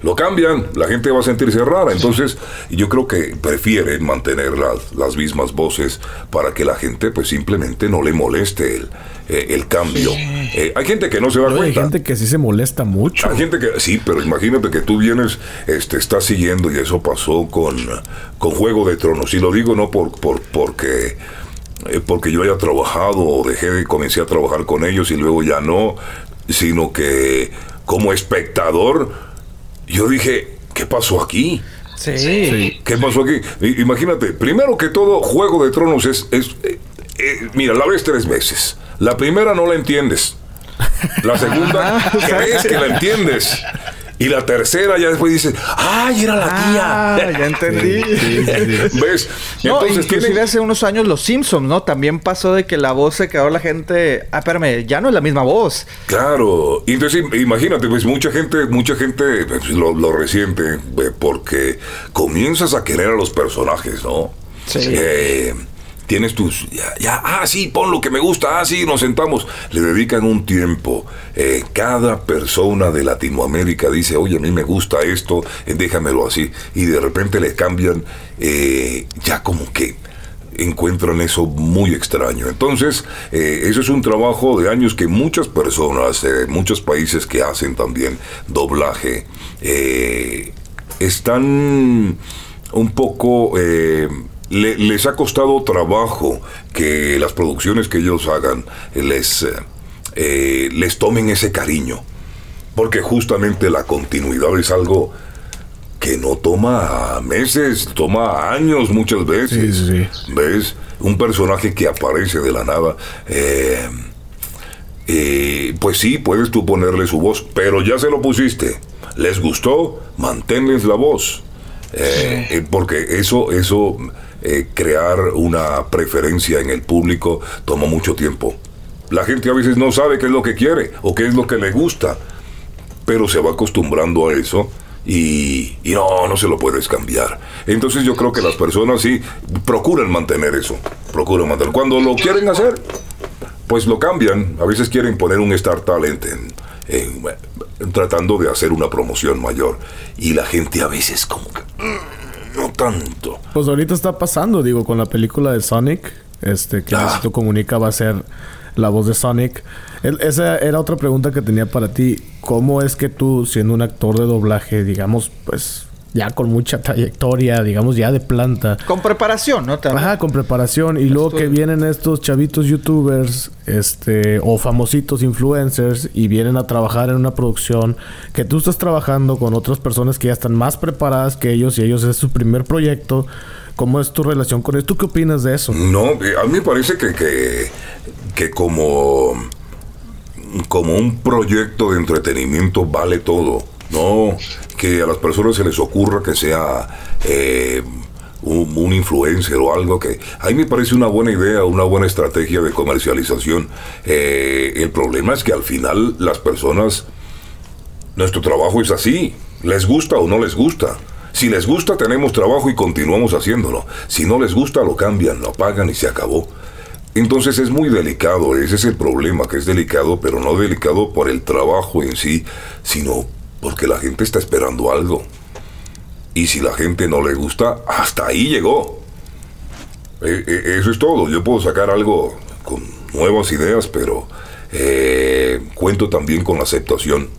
lo cambian, la gente va a sentirse rara. Entonces, yo creo que prefieren mantener las, las mismas voces para que la gente, pues simplemente no le moleste el, eh, el cambio. Eh, hay gente que no se da cuenta. Hay gente que sí se molesta mucho. Hay gente que sí, pero imagínate que tú vienes, este, estás siguiendo y eso pasó con, con Juego de Tronos. Y lo digo no por, por porque eh, porque yo haya trabajado o dejé de comencé a trabajar con ellos y luego ya no, sino que como espectador yo dije, ¿qué pasó aquí? Sí. ¿Qué pasó aquí? Imagínate, primero que todo, Juego de Tronos es... es eh, eh, mira, la ves tres veces. La primera no la entiendes. La segunda, crees que la entiendes. Y la tercera ya después dice, ¡ay, era la tía! Ah, ya entendí. ¿Ves? No, Entonces, inclusive hace unos años Los Simpsons, ¿no? También pasó de que la voz se quedó la gente... Ah, espérame, ya no es la misma voz. Claro. Entonces, imagínate, pues mucha gente, mucha gente pues, lo, lo resiente eh, porque comienzas a querer a los personajes, ¿no? Sí. Eh, tienes tus, ya, ah, sí, pon lo que me gusta, ah, sí, nos sentamos. Le dedican un tiempo. Eh, cada persona de Latinoamérica dice, oye, a mí me gusta esto, eh, déjamelo así. Y de repente le cambian, eh, ya como que encuentran eso muy extraño. Entonces, eso es un trabajo de años que muchas personas, muchos países que hacen también doblaje, están un poco les ha costado trabajo que las producciones que ellos hagan les, eh, eh, les tomen ese cariño. Porque justamente la continuidad es algo que no toma meses, toma años muchas veces. ¿Ves? Un personaje que aparece de la nada. Eh, pues sí, puedes tú ponerle su voz, pero ya se lo pusiste. ¿Les gustó? Manténles la voz. porque eso, eso eh, crear una preferencia en el público toma mucho tiempo. La gente a veces no sabe qué es lo que quiere o qué es lo que le gusta, pero se va acostumbrando a eso y, no, no se lo puedes cambiar. Entonces yo creo que las personas sí procuran mantener eso, procuran mantener. Cuando lo quieren hacer, pues lo cambian. A veces quieren poner un Star Talent en, tratando de hacer una promoción mayor y la gente a veces como que... No tanto. Pues ahorita está pasando, digo, con la película de Sonic, este, que ah. Comunica va a ser la voz de Sonic. esa era otra pregunta que tenía para ti. ¿Cómo es que tú, siendo un actor de doblaje, digamos, pues ya con mucha trayectoria, digamos, ya de planta. Con preparación, ¿no? Ajá, con preparación. Y luego que vienen estos chavitos youtubers, este, o famositos influencers, y vienen a trabajar en una producción que tú estás trabajando con otras personas que ya están más preparadas que ellos, y ellos es su primer proyecto. ¿Cómo es tu relación con esto? ¿Tú qué opinas de eso? No, eh, a mí me parece que, que, que como como un proyecto de entretenimiento vale todo. No que a las personas se les ocurra que sea eh, un, influencer o algo que a mí me parece una buena idea, una buena estrategia de comercialización. Eh, el problema es que al final las personas, nuestro trabajo es así, les gusta o no les gusta. Si les gusta tenemos trabajo y continuamos haciéndolo. Si no les gusta lo cambian, lo apagan y se acabó. Entonces es muy delicado, ese es el problema, que es delicado, pero no delicado por el trabajo en sí, sino porque la gente está esperando algo. Y si la gente no le gusta, hasta ahí llegó. E, e, eso es todo. Yo puedo sacar algo con nuevas ideas, pero eh, cuento también con la aceptación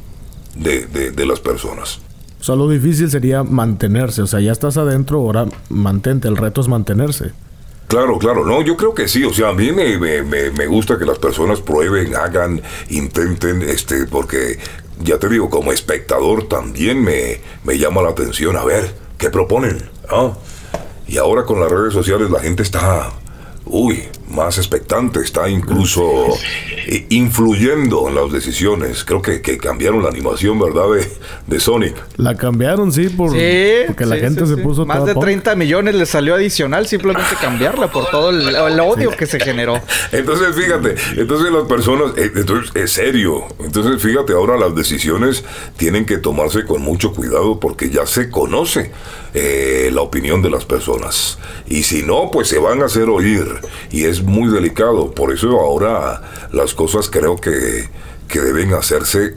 de, de, las personas. O sea, lo difícil sería mantenerse. O sea, ya estás adentro, ahora mantente. El reto es mantenerse. Claro, claro, no, yo creo que sí, o sea, a mí me, me, me, gusta que las personas prueben, hagan, intenten, este, porque ya te digo, como espectador también me, me llama la atención a ver qué proponen. ¿ah? Y ahora con las redes sociales la gente está uy, más expectante, está incluso eh, influyendo en las decisiones. Creo que, cambiaron la animación, ¿verdad? De, Sonic. La cambiaron, sí, por, porque la gente se puso... Más de 30 millones le salió adicional simplemente cambiarla por todo el, odio que se generó. Entonces, fíjate, entonces las personas, eh, entonces es serio. Entonces, fíjate, ahora las decisiones tienen que tomarse con mucho cuidado porque ya se conoce eh, la opinión de las personas. Y si no, pues se van a hacer oír. Y es muy delicado. Por eso ahora las cosas creo que, que deben hacerse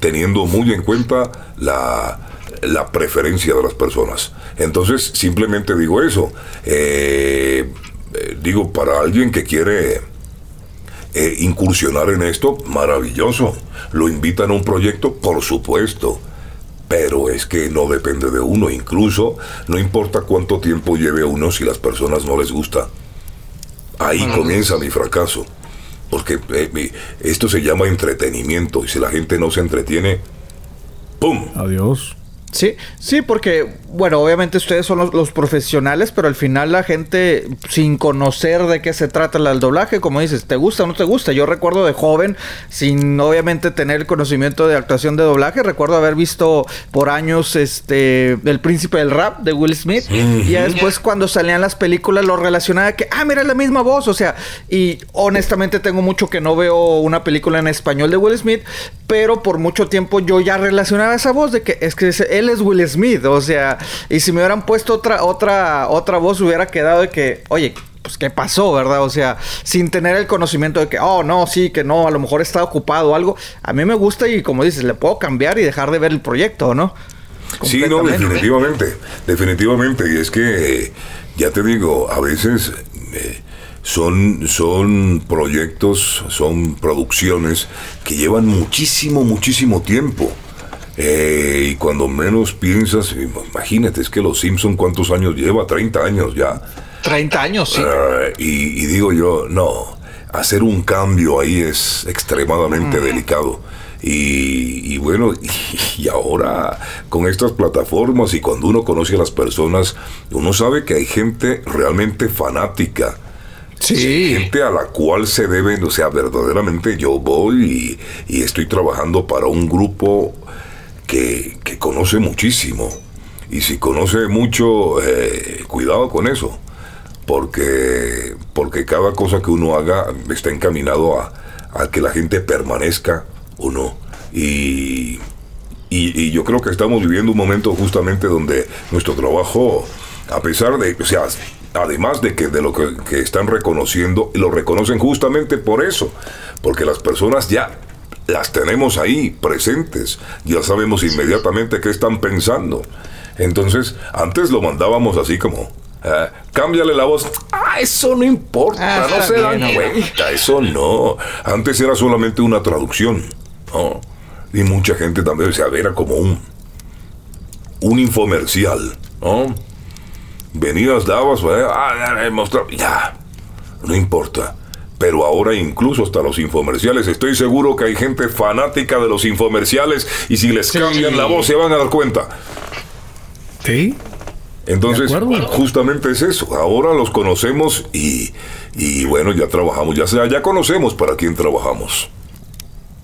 teniendo muy en cuenta la, la, preferencia de las personas. Entonces, simplemente digo eso. Eh, eh, digo, para alguien que quiere incursionar en esto, maravilloso. Lo invitan a un proyecto, por supuesto. Pero es que no depende de uno, incluso no importa cuánto tiempo lleve uno si las personas no les gusta. Ahí comienza mi fracaso. Porque eh, esto se llama entretenimiento y si la gente no se entretiene, ¡pum! Adiós. Sí, sí, porque, bueno, obviamente ustedes son los, profesionales, pero al final la gente, sin conocer de qué se trata el doblaje, como dices, ¿te gusta o no te gusta? Yo recuerdo de joven, sin obviamente tener el conocimiento de actuación de doblaje, recuerdo haber visto por años este El Príncipe del Rap de Will Smith, y después cuando salían las películas lo relacionaba que, ah, mira, la misma voz, o sea, y honestamente tengo mucho que no veo una película en español de Will Smith, pero por mucho tiempo yo ya relacionaba esa voz de que es que él es Will Smith, o sea, y si me hubieran puesto otra otra otra voz hubiera quedado de que, oye, pues qué pasó, ¿verdad? O sea, sin tener el conocimiento de que, oh, no, sí, que no, a lo mejor está ocupado o algo. A mí me gusta y como dices, le puedo cambiar y dejar de ver el proyecto, ¿no? Sí, no, definitivamente, definitivamente. Y es que, ya te digo, a veces eh, son, son proyectos, son producciones que llevan muchísimo, muchísimo tiempo. Eh, y cuando menos piensas, imagínate, es que Los Simpson cuántos años lleva, 30 años ya. 30 años, sí. Eh, y, digo yo, no, hacer un cambio ahí es extremadamente delicado. Y, bueno, y, ahora con estas plataformas y cuando uno conoce a las personas, uno sabe que hay gente realmente fanática Sí. Gente a la cual se deben, o sea, verdaderamente yo voy y, estoy trabajando para un grupo que, conoce muchísimo. Y si conoce mucho, eh, cuidado con eso. Porque, porque cada cosa que uno haga está encaminado a, que la gente permanezca o no. Y, y, yo creo que estamos viviendo un momento justamente donde nuestro trabajo, a pesar de, o sea, además de que de lo que, están reconociendo, lo reconocen justamente por eso, porque las personas ya las tenemos ahí presentes, ya sabemos inmediatamente qué están pensando. Entonces, antes lo mandábamos así como, ah, cámbiale la voz. Ah, eso no importa, ah, no se dan cuenta, eso no. Antes era solamente una traducción, Y mucha gente también, se era como un, un infomercial, ¿no? Venías, dabas, ah, ya, no importa. Pero ahora incluso hasta los infomerciales, estoy seguro que hay gente fanática de los infomerciales y si les cambian la voz se van a dar cuenta. Sí. Entonces, justamente es eso. Ahora los conocemos y, y bueno, ya trabajamos, ya sea, ya conocemos para quién trabajamos.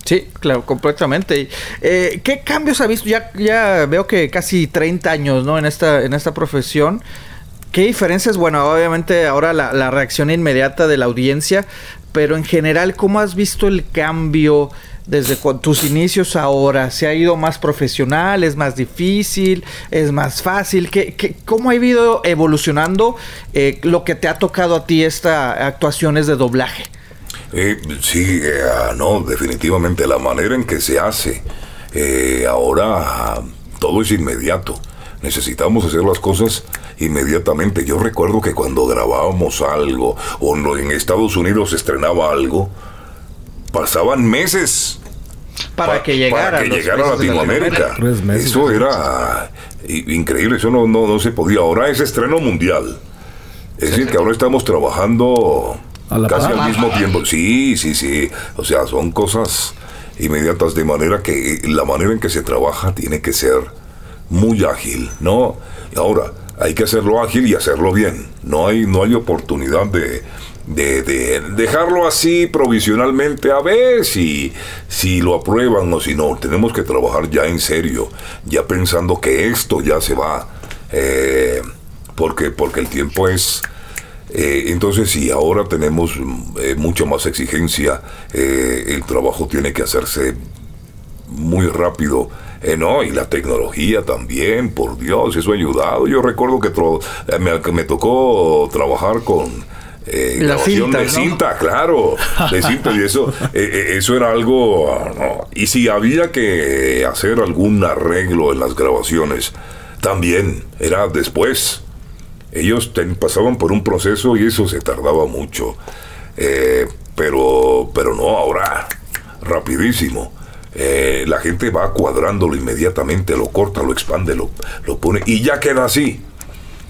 Sí, claro, completamente. Eh, ¿Qué cambios ha visto? Ya, ya veo que casi 30 años, ¿no? En esta, en esta profesión. ¿Qué diferencias? Bueno, obviamente ahora la, reacción inmediata de la audiencia, pero en general, ¿cómo has visto el cambio desde tus inicios ahora? ¿Se ha ido más profesional? ¿Es más difícil? ¿Es más fácil? ¿Qué, cómo ha ido evolucionando eh, lo que te ha tocado a ti estas actuaciones de doblaje? Eh, sí, eh, no, definitivamente la manera en que se hace. Eh, ahora todo es inmediato. Necesitamos hacer las cosas inmediatamente. Yo recuerdo que cuando grabábamos algo o en Estados Unidos se estrenaba algo, pasaban meses para que llegara, para que llegara a Latinoamérica. Meses, eso era increíble, eso no, no, no se podía. Ahora es estreno mundial. Es decir, que ahora estamos trabajando casi al mismo tiempo. Sí, sí, sí. O sea, son cosas inmediatas de manera que la manera en que se trabaja tiene que ser muy ágil, ¿no? Ahora, hay que hacerlo ágil y hacerlo bien. No hay, no hay oportunidad de, de, de, dejarlo así provisionalmente a ver si, si lo aprueban o si no. Tenemos que trabajar ya en serio, ya pensando que esto ya se va, eh, porque, porque el tiempo es... Eh, entonces, si ahora tenemos eh, mucha más exigencia, eh, el trabajo tiene que hacerse muy rápido. Eh, no, y la tecnología también, por Dios, eso ha ayudado. Yo recuerdo que me, me, tocó trabajar con eh, la grabación cinta, de ¿no? cinta, claro, de cinta y eso, eh, eso era algo. ah, no. Y si había que hacer algún arreglo en las grabaciones, también era después. Ellos ten, pasaban por un proceso y eso se tardaba mucho. Eh, pero, pero no, ahora, rapidísimo. Eh, la gente va cuadrándolo inmediatamente, lo corta, lo expande, lo, lo pone y ya queda así.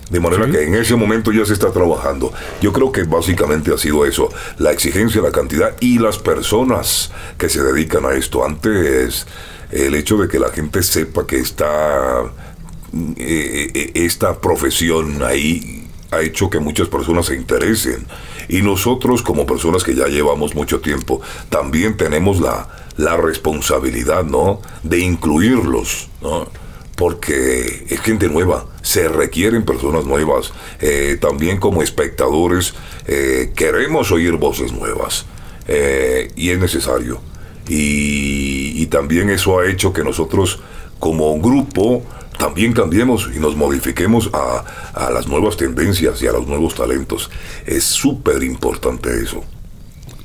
De manera Sí. que en ese momento ya se está trabajando. Yo creo que básicamente ha sido eso, la exigencia, la cantidad y las personas que se dedican a esto. Antes, el hecho de que la gente sepa que está eh, eh, esta profesión ahí ha hecho que muchas personas se interesen. Y nosotros como personas que ya llevamos mucho tiempo, también tenemos la, la responsabilidad, ¿no? De incluirlos, ¿no? Porque es gente nueva, se requieren personas nuevas. Eh, también como espectadores eh, queremos oír voces nuevas eh, y es necesario. Y, también eso ha hecho que nosotros como grupo también cambiemos y nos modifiquemos a, a las nuevas tendencias y a los nuevos talentos. Es súper importante eso.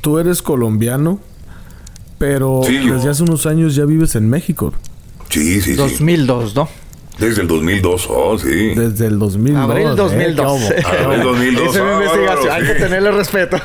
Tú eres colombiano, pero Sí, yo- desde hace unos años ya vives en México. Sí, sí, sí. 2002, ¿no? Desde el 2002, oh, sí. Desde el 2002. Abril ¿eh? 2002. ¿Qué hubo? Abril 2002. Esa es mi ah, investigación. Hay que tenerle respeto.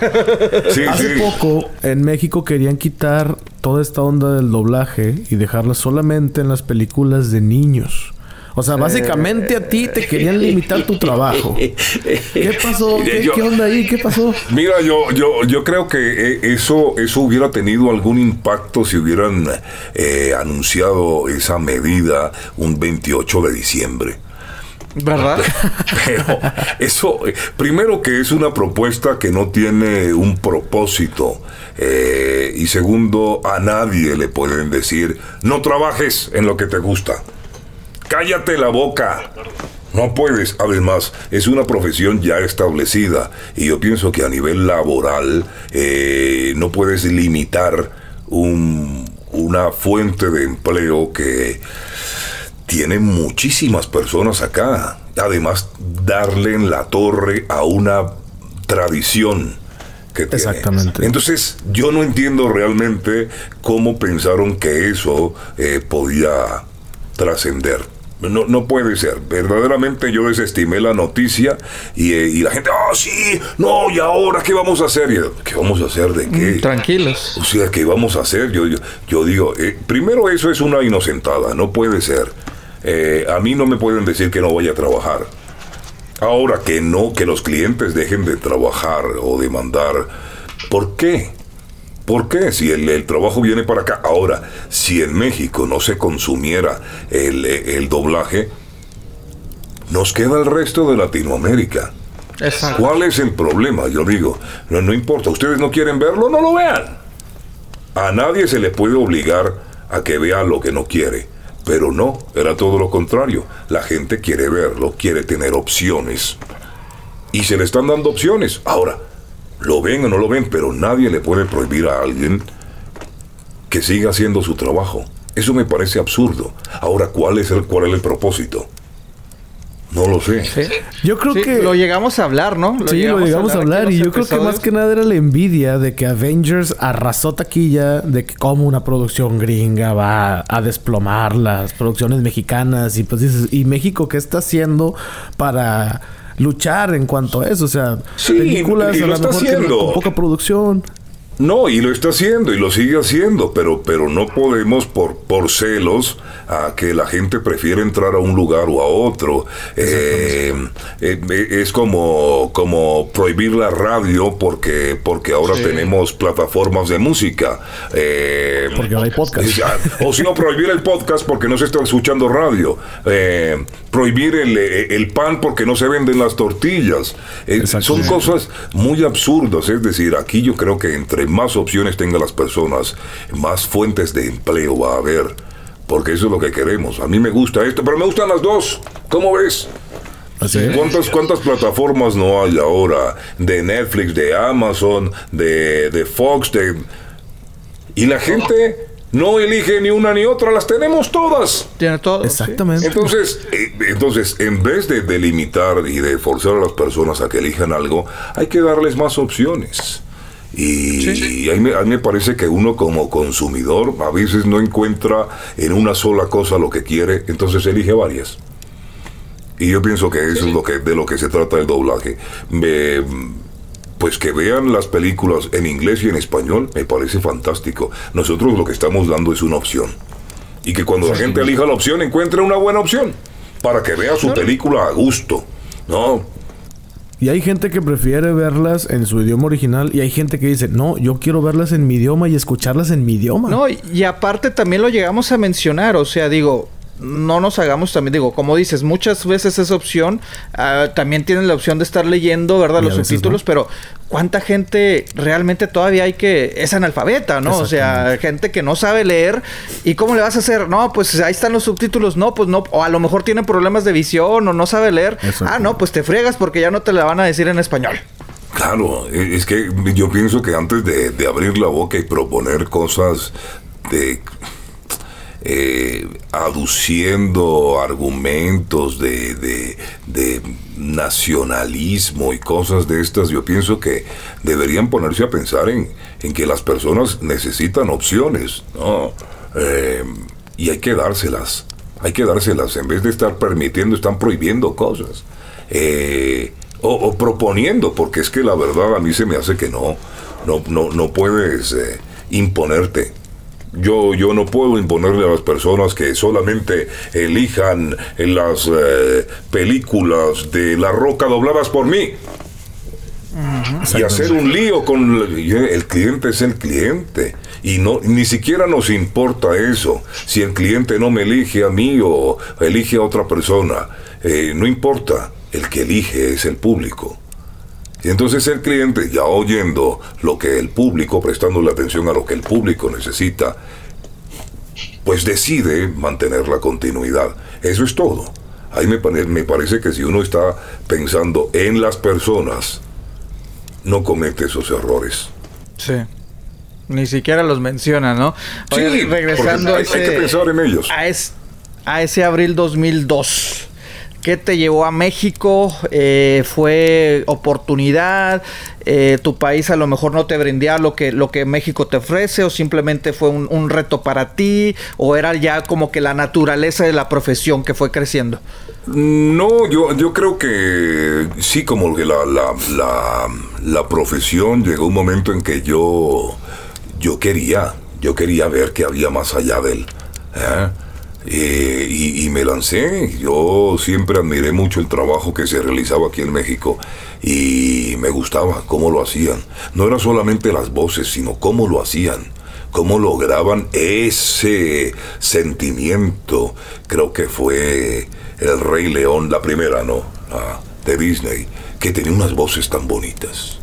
Sí, Hace sí. poco en México querían quitar toda esta onda del doblaje y dejarla solamente en las películas de niños. O sea, básicamente a ti te querían limitar tu trabajo. ¿Qué pasó? ¿Qué, Yo- qué onda ahí? ¿Qué pasó? Mira, yo, yo, yo creo que eh, eso, eso hubiera tenido algún impacto si hubieran eh, anunciado esa medida un 28 de diciembre. ¿Verdad? Pero eso, primero que es una propuesta que no tiene un propósito. eh, y segundo, a nadie le pueden decir, no trabajes en lo que te gusta. Cállate la boca. No puedes. Además, es una profesión ya establecida. Y yo pienso que a nivel laboral eh, no puedes limitar un- una fuente de empleo que tiene muchísimas personas acá. Además, darle en la torre a una tradición que tiene. Exactamente. Entonces, yo no entiendo realmente cómo pensaron que eso eh, podía trascender. No, no puede ser. Verdaderamente yo desestimé la noticia y, eh, y la gente, ah, sí, no, ¿y ahora qué vamos a hacer? Yo, ¿Qué vamos a hacer de qué? Tranquilos. O sea, ¿qué vamos a hacer? Yo, yo, yo digo, eh, primero eso es una inocentada, no puede ser. Eh, a mí no me pueden decir que no vaya a trabajar. Ahora que no, que los clientes dejen de trabajar o de mandar. ¿Por qué? ¿Por qué? Si el, el trabajo viene para acá. Ahora, si en México no se consumiera el, el doblaje, nos queda el resto de Latinoamérica. Exacto. ¿Cuál es el problema? Yo digo, no, no importa, ustedes no quieren verlo, no lo vean. A nadie se le puede obligar a que vea lo que no quiere. Pero no, era todo lo contrario. La gente quiere verlo, quiere tener opciones. Y se le están dando opciones. Ahora, lo ven o no lo ven, pero nadie le puede prohibir a alguien que siga haciendo su trabajo. Eso me parece absurdo. Ahora, ¿cuál es el, cuál es el propósito? No lo sé. Yo creo que... Lo llegamos a hablar, ¿no? sí, lo llegamos a hablar. y yo creo que más que nada era la envidia de que Avengers arrasó taquilla, de que como una producción gringa va a desplomar las producciones mexicanas. Y pues dices, ¿y México qué está haciendo para luchar en cuanto a eso? O sea, películas a lo mejor con poca producción. No, y lo está haciendo y lo sigue haciendo, pero, pero no podemos por, por celos a que la gente prefiere entrar a un lugar o a otro. Eh, eh, es como, como prohibir la radio porque, porque ahora tenemos plataformas de música. Eh, porque hay podcast. O si no, prohibir el podcast porque no se está escuchando radio. prohibir el, el, pan porque no se venden las tortillas. son cosas muy absurdas. Es decir, aquí yo creo que entre más opciones tengan las personas, más fuentes de empleo va a haber. Porque eso es lo que queremos. A mí me gusta esto, pero me gustan las dos. ¿Cómo ves? ¿Cuántas, ¿Cuántas plataformas no hay ahora? De Netflix, de Amazon, de, de Fox, de... Y la gente no elige ni una ni otra, las tenemos todas. Tiene todo. Exactamente. Entonces, eh, entonces, en vez de delimitar y de forzar a las personas a que elijan algo, hay que darles más opciones. Y, a, mí, me parece que uno como consumidor a veces no encuentra en una sola cosa lo que quiere, entonces elige varias. Y yo pienso que eso es lo que, de lo que se trata el doblaje. pues que vean las películas en inglés y en español me parece fantástico. Nosotros lo que estamos dando es una opción. Y que cuando la gente elija la opción encuentre una buena opción. Para que vea su película a gusto. No, y hay gente que prefiere verlas en su idioma original y hay gente que dice, no, yo quiero verlas en mi idioma y escucharlas en mi idioma. No, y aparte también lo llegamos a mencionar, o sea, digo, no nos hagamos también, digo, como dices, muchas veces esa opción, uh, también tienen la opción de estar leyendo, ¿verdad? Los subtítulos, pero ¿cuánta gente realmente todavía hay que es analfabeta, ¿no? O sea, gente que no sabe leer. ¿Y cómo le vas a hacer? No, pues ahí están los subtítulos, no, pues no, o a lo mejor tienen problemas de visión o no sabe leer. Ah, no, pues te friegas porque ya no te la van a decir en español. Claro, e, es que yo pienso que antes de, de abrir la boca y proponer cosas de eh, aduciendo argumentos de, nacionalismo y cosas de estas, yo pienso que deberían ponerse a pensar en, que las personas necesitan opciones, ¿no? Eh, y hay que dárselas, hay que dárselas, en vez de estar permitiendo, están prohibiendo cosas. Eh, o, proponiendo, porque es que la verdad a mí se me hace que no, no, no, no puedes imponerte yo, yo no puedo imponerle a las personas que solamente elijan las eh, películas de La Roca dobladas por mí. Y hacer un lío con el cliente es el cliente. Y no ni siquiera nos importa eso. Si el cliente no me elige a mí o elige a otra persona eh, no importa. El que elige es el público y entonces el cliente, ya oyendo lo que el público, prestando la atención a lo que el público necesita, pues decide mantener la continuidad. Eso es todo. Ahí me, me parece que si uno está pensando en las personas, no comete esos errores. Sí. Ni siquiera los menciona, ¿no? sí, regresando a ese, hay que pensar en ellos. A, a ese abril 2002 ¿Qué te llevó a México? Eh, ¿Fue oportunidad? Eh, ¿Tu país a lo mejor no te brindía lo que, lo que México te ofrece? ¿O simplemente fue un, reto para ti? ¿O era ya como que la naturaleza de la profesión que fue creciendo? No, yo, yo creo que sí, como que la, la, la, profesión llegó un momento en que yo, yo quería, yo quería ver que había más allá de él. ¿eh? Eh, y, me lancé. Yo siempre admiré mucho el trabajo que se realizaba aquí en México y me gustaba cómo lo hacían. No era solamente las voces, sino cómo lo hacían, cómo lograban ese sentimiento. Creo que fue el Rey León, la primera, ¿no? de Disney, que tenía unas voces tan bonitas.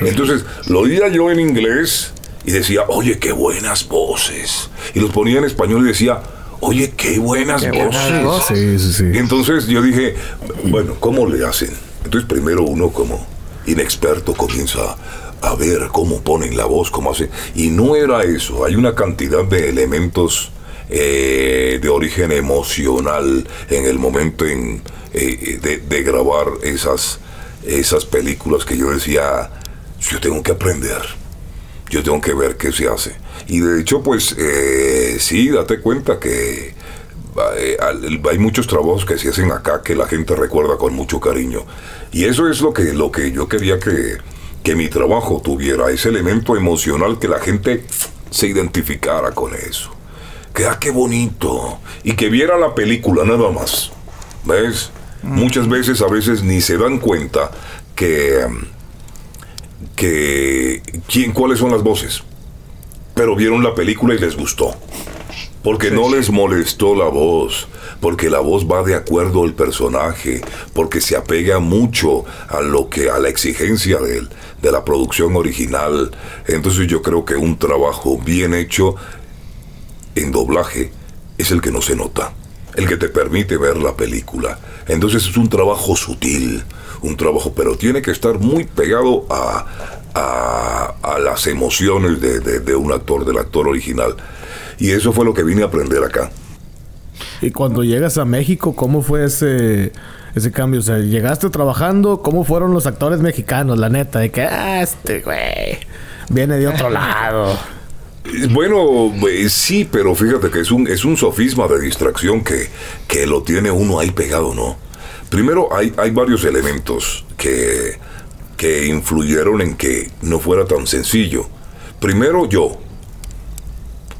Entonces, lo oía yo en inglés y decía, oye, qué buenas voces. Y los ponía en español y decía, oye, qué buenas voces. Y entonces yo dije, bueno, ¿cómo le hacen? Entonces primero uno como inexperto comienza a ver cómo ponen la voz, cómo hacen. Y no era eso, hay una cantidad de elementos eh, de origen emocional en el momento en, eh, de, de, grabar esas, esas películas que yo decía, yo tengo que aprender yo tengo que ver qué se hace. Y de hecho, pues eh, sí, date cuenta que eh, hay muchos trabajos que se hacen acá que la gente recuerda con mucho cariño. Y eso es lo que, lo que yo quería que, que mi trabajo tuviera, ese elemento emocional que la gente se identificara con eso. Que, ah, qué bonito. Y que viera la película nada más. ¿Ves? Muchas veces, a veces ni se dan cuenta que que quién, cuáles son las voces, pero vieron la película y les gustó. Porque no les molestó la voz, porque la voz va de acuerdo al personaje, porque se apega mucho a lo que a la exigencia de, de la producción original. Entonces yo creo que un trabajo bien hecho en doblaje es el que no se nota, el que te permite ver la película. Entonces es un trabajo sutil, un trabajo, pero tiene que estar muy pegado a, a, las emociones de, de, un actor, del actor original. Y eso fue lo que vine a aprender acá. Y cuando llegas a México, ¿cómo fue ese, ese cambio? O sea, llegaste trabajando, ¿cómo fueron los actores mexicanos? La neta, de que, ah, este güey viene de otro lado. Bueno, sí, pero fíjate que es un, es un sofisma de distracción que, que lo tiene uno ahí pegado, ¿no? Primero, hay, hay varios elementos que, que influyeron en que no fuera tan sencillo. Primero, yo,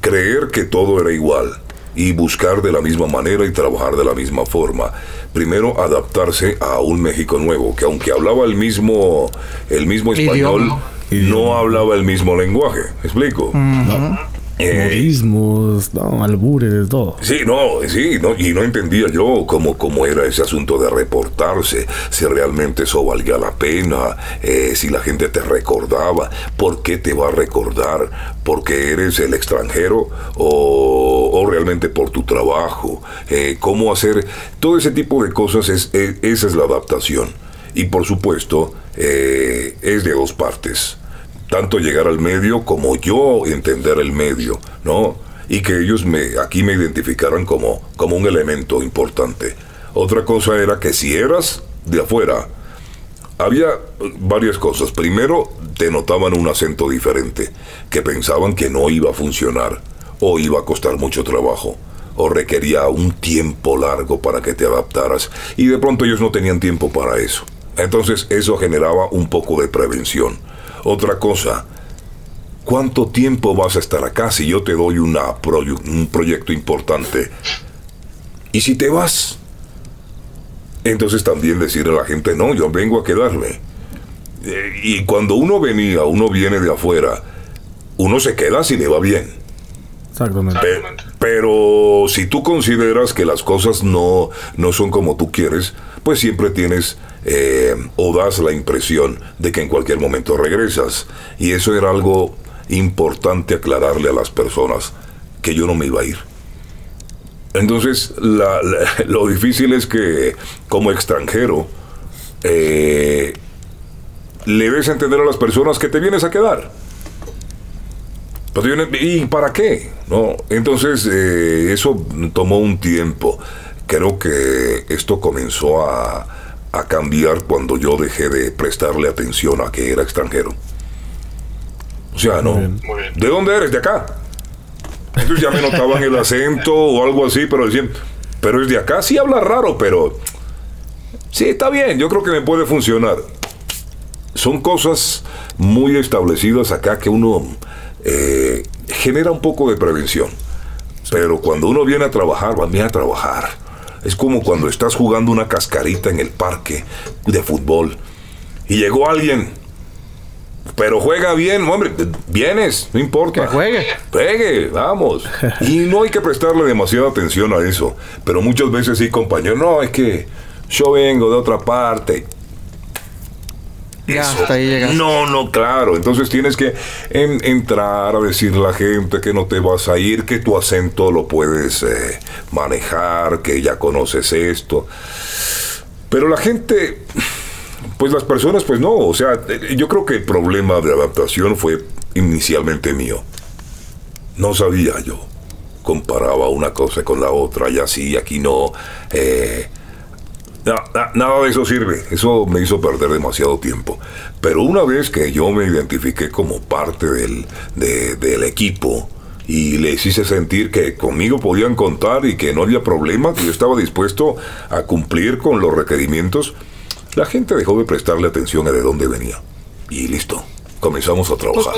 creer que todo era igual y buscar de la misma manera y trabajar de la misma forma. Primero adaptarse a un México nuevo, que aunque hablaba el mismo, el mismo español, no hablaba el mismo lenguaje. ¿Me explico? Eh, no, albures, todo. Sí, no, sí, no, y no entendía yo cómo, cómo era ese asunto de reportarse, si realmente eso valía la pena, eh, si la gente te recordaba, por qué te va a recordar, porque eres el extranjero o, o realmente por tu trabajo, eh, cómo hacer, todo ese tipo de cosas, es, esa es la adaptación. Y por supuesto, es de dos partes tanto llegar al medio como yo entender el medio, ¿no? Y que ellos me, aquí me identificaran como, como un elemento importante. Otra cosa era que si eras de afuera, había varias cosas. Primero, te notaban un acento diferente, que pensaban que no iba a funcionar, o iba a costar mucho trabajo, o requería un tiempo largo para que te adaptaras, y de pronto ellos no tenían tiempo para eso. Entonces eso generaba un poco de prevención. Otra cosa, ¿cuánto tiempo vas a estar acá si yo te doy una un proyecto importante? ¿Y si te vas? Entonces también decirle a la gente, no, yo vengo a quedarme. Eh, y cuando uno venía, uno viene de afuera, uno se queda si le va bien. Exactamente. pero si tú consideras que las cosas no, no son como tú quieres, pues siempre tienes eh, o das la impresión de que en cualquier momento regresas. Y eso era algo importante aclararle a las personas, que yo no me iba a ir. Entonces, lo difícil es que como extranjero, eh, le debes entender a las personas que te vienes a quedar. ¿Y para qué? ¿No? Entonces, eh, eso tomó un tiempo. Creo que esto comenzó a, a cambiar cuando yo dejé de prestarle atención a que era extranjero. O sea, no. ¿De dónde eres? ¿De acá? Entonces ya me notaban el acento o algo así, pero decían, pero es de acá. Sí habla raro, pero sí, está bien, yo creo que me puede funcionar. Son cosas muy establecidas acá que uno eh, genera un poco de prevención. Pero cuando uno viene a trabajar, va bien a trabajar. Es como cuando estás jugando una cascarita en el parque de fútbol y llegó alguien. Pero juega bien, hombre, vienes, no importa. Que juegue. Juegue, vamos. Y no hay que prestarle demasiada atención a eso. Pero muchas veces sí, compañero, no, es que yo vengo de otra parte. Ya, hasta ahí llegaste. No, no, claro. Entonces tienes que en- entrar a decirle a la gente que no te vas a ir, que tu acento lo puedes eh, manejar, que ya conoces esto. Pero la gente, pues las personas, pues no. O sea, eh, yo creo que el problema de adaptación fue inicialmente mío. No sabía yo. Comparaba una cosa con la otra, y así, aquí no. Eh, na- na- nada de eso sirve. Eso me hizo perder demasiado tiempo. Pero una vez que yo me identifiqué como parte del, de- del equipo y les hice sentir que conmigo podían contar y que no había problema, que yo estaba dispuesto a cumplir con los requerimientos, la gente dejó de prestarle atención a de dónde venía. Y listo, comenzamos a trabajar.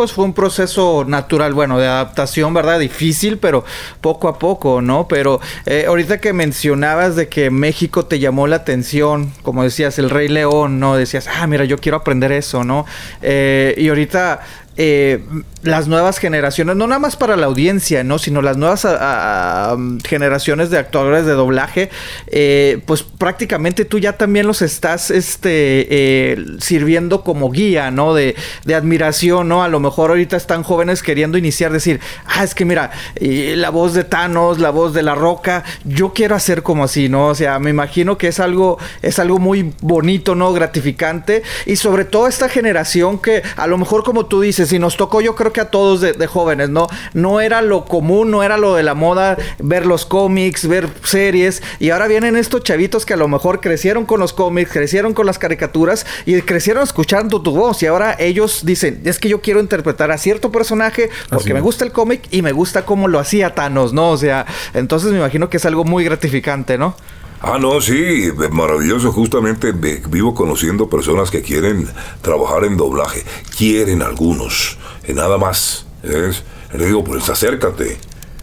Pues fue un proceso natural, bueno, de adaptación, ¿verdad? Difícil, pero poco a poco, ¿no? Pero eh, ahorita que mencionabas de que México te llamó la atención, como decías, el Rey León, ¿no? Decías, ah, mira, yo quiero aprender eso, ¿no? Eh, y ahorita eh, las nuevas generaciones, no nada más para la audiencia, ¿no? Sino las nuevas a- generaciones de actores de doblaje, eh, pues prácticamente tú ya también los estás este, eh, sirviendo como guía, ¿no? De, de admiración, ¿no? A lo mejor ahorita están jóvenes queriendo iniciar, decir, ah, es que mira, la voz de Thanos, la voz de La Roca, yo quiero hacer como así, ¿no? O sea, me imagino que es algo, es algo muy bonito, ¿no? Gratificante. Y sobre todo esta generación que a lo mejor como tú dices, y nos tocó yo creo que a todos de, de jóvenes, ¿no? No era lo común, no era lo de la moda, ver los cómics, ver series, y ahora vienen estos chavitos que a lo mejor crecieron con los cómics, crecieron con las caricaturas y crecieron escuchando tu voz, y ahora ellos dicen, es que yo quiero interpretar a cierto personaje porque Así me gusta el cómic y me gusta cómo lo hacía Thanos, ¿no? O sea, entonces me imagino que es algo muy gratificante, ¿no? Ah, no, sí, maravilloso. Justamente vivo conociendo personas que quieren trabajar en doblaje. Quieren algunos, eh, nada más. ¿ves? Le digo, pues acércate.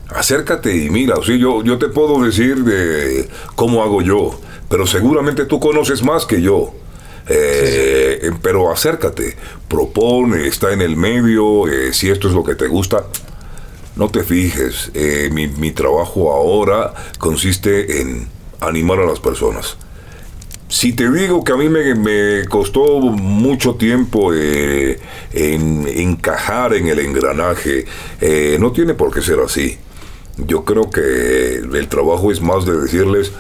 Acércate y mira, o yo, yo te puedo decir de cómo hago yo, pero seguramente tú conoces más que yo. Eh, eh, Pero acércate, propone, está en el medio, eh, si esto es lo que te gusta, no te fijes, eh, mi, mi trabajo ahora consiste en animar a las personas. Si te digo que a mí me, me costó mucho tiempo eh, en encajar en el engranaje, eh, no tiene por qué ser así. Yo creo que el trabajo es más de decirles,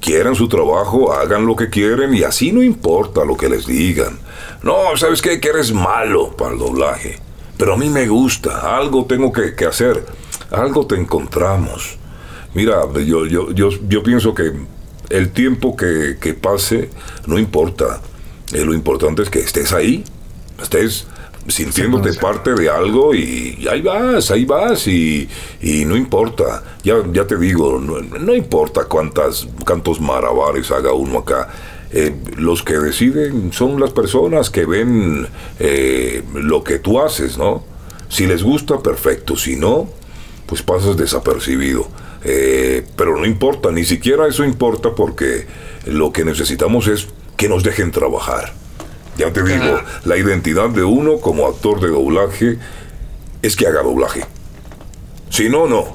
quieran su trabajo, hagan lo que quieren y así no importa lo que les digan. No, ¿sabes qué? Que eres malo para el doblaje. Pero a mí me gusta, algo tengo que, que hacer, algo te encontramos. Mira, yo, yo, yo, yo pienso que el tiempo que, que pase no importa. Eh, lo importante es que estés ahí, estés sintiéndote parte de algo y, ahí vas, ahí vas y, y no importa. Ya, ya te digo, no, no importa cuántas, cuántos marabares haga uno acá. Eh, los que deciden son las personas que ven eh, lo que tú haces, ¿no? Si les gusta, perfecto. Si no, pues pasas desapercibido. Eh, pero no importa, ni siquiera eso importa porque lo que necesitamos es que nos dejen trabajar. Ya te digo, la identidad de uno como actor de doblaje es que haga doblaje. Si no, no.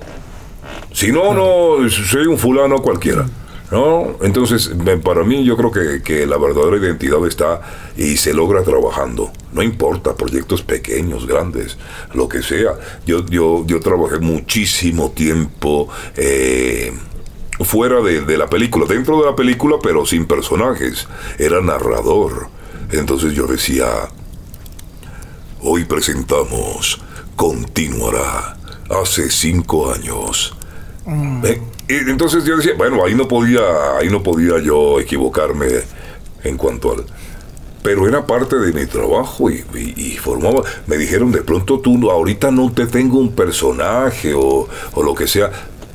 Si no, no, soy un fulano cualquiera. ¿No? Entonces, para mí yo creo que, que la verdadera identidad está y se logra trabajando. No importa, proyectos pequeños, grandes, lo que sea. Yo, yo, yo trabajé muchísimo tiempo eh, fuera de, de la película, dentro de la película, pero sin personajes. Era narrador. Entonces yo decía, hoy presentamos Continuará. Hace cinco años. Eh, y entonces yo decía, bueno, ahí no podía, ahí no podía yo equivocarme en cuanto al. Pero era parte de mi trabajo y, formaba. Me dijeron de pronto tú no- ahorita no te tengo un personaje o, o lo que sea,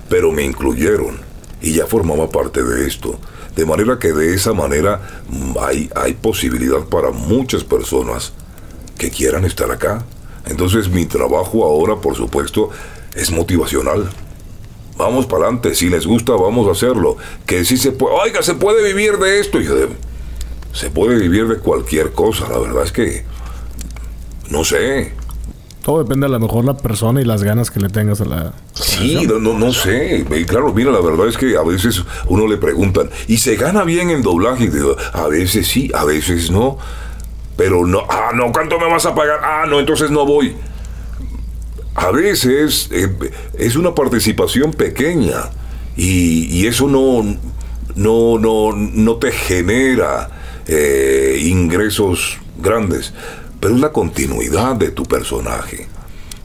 pero me incluyeron y ya formaba parte de esto. De manera que de esa manera mm, hay, hay posibilidad para muchas personas que quieran estar acá. Entonces mi trabajo ahora, por supuesto, es motivacional. Vamos para adelante, si les gusta, vamos a hacerlo. Que si se puede, oiga, se puede vivir de esto. Yo de- se puede vivir de cualquier cosa, la verdad es que, no sé, Todo depende a lo mejor la persona y las ganas que le tengas a la... Sí, no, no, no sé. Y claro, mira, la verdad es que a veces uno le preguntan, ¿y se gana bien en doblaje? Y digo, a veces sí, a veces no. Pero no, ah, no, ¿cuánto me vas a pagar? Ah, no, entonces no voy. A veces eh, es una participación pequeña y, y eso no, no, no, no te genera eh, ingresos grandes, pero es la continuidad de tu personaje.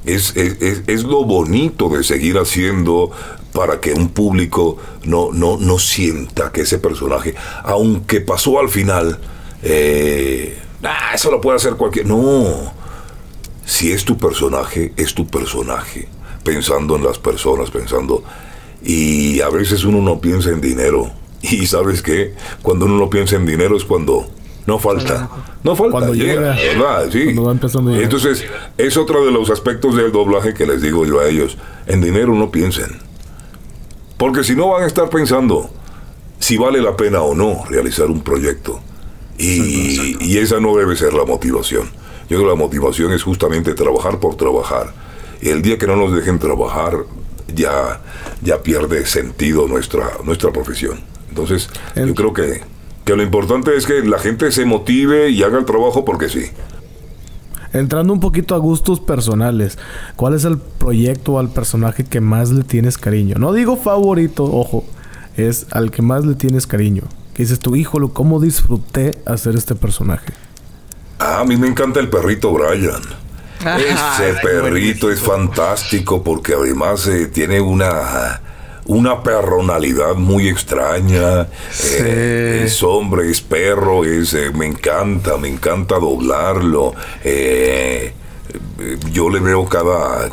Es, es, es, lo bonito de seguir haciendo para que un público no, no, no sienta que ese personaje, aunque pasó al final, eh, ah, eso lo puede hacer cualquier... No, si es tu personaje, es tu personaje, pensando en las personas, pensando... Y a veces uno no piensa en dinero, y sabes qué, cuando uno no piensa en dinero es cuando no falta. No falta. Cuando llega. Sí. Cuando va empezando a Entonces, es otro de los aspectos del doblaje que les digo yo a ellos. En dinero no piensen. Porque si no van a estar pensando si vale la pena o no realizar un proyecto. Y, y esa no debe ser la motivación. Yo creo que la motivación es justamente trabajar por trabajar. Y el día que no nos dejen trabajar, ya, ya pierde sentido nuestra, nuestra profesión. Entonces, yo creo que, que lo importante es que la gente se motive y haga el trabajo porque sí. Entrando un poquito a gustos personales, ¿cuál es el proyecto o al personaje que más le tienes cariño? No digo favorito, ojo, es al que más le tienes cariño. Que dices tu híjolo, ¿cómo disfruté hacer este personaje? Ah, a mí me encanta el perrito Brian. Ese perrito es fantástico porque además eh, tiene una una personalidad muy extraña. Eh, es hombre, es perro, es, eh, me encanta, me encanta doblarlo. Eh, yo le veo cada,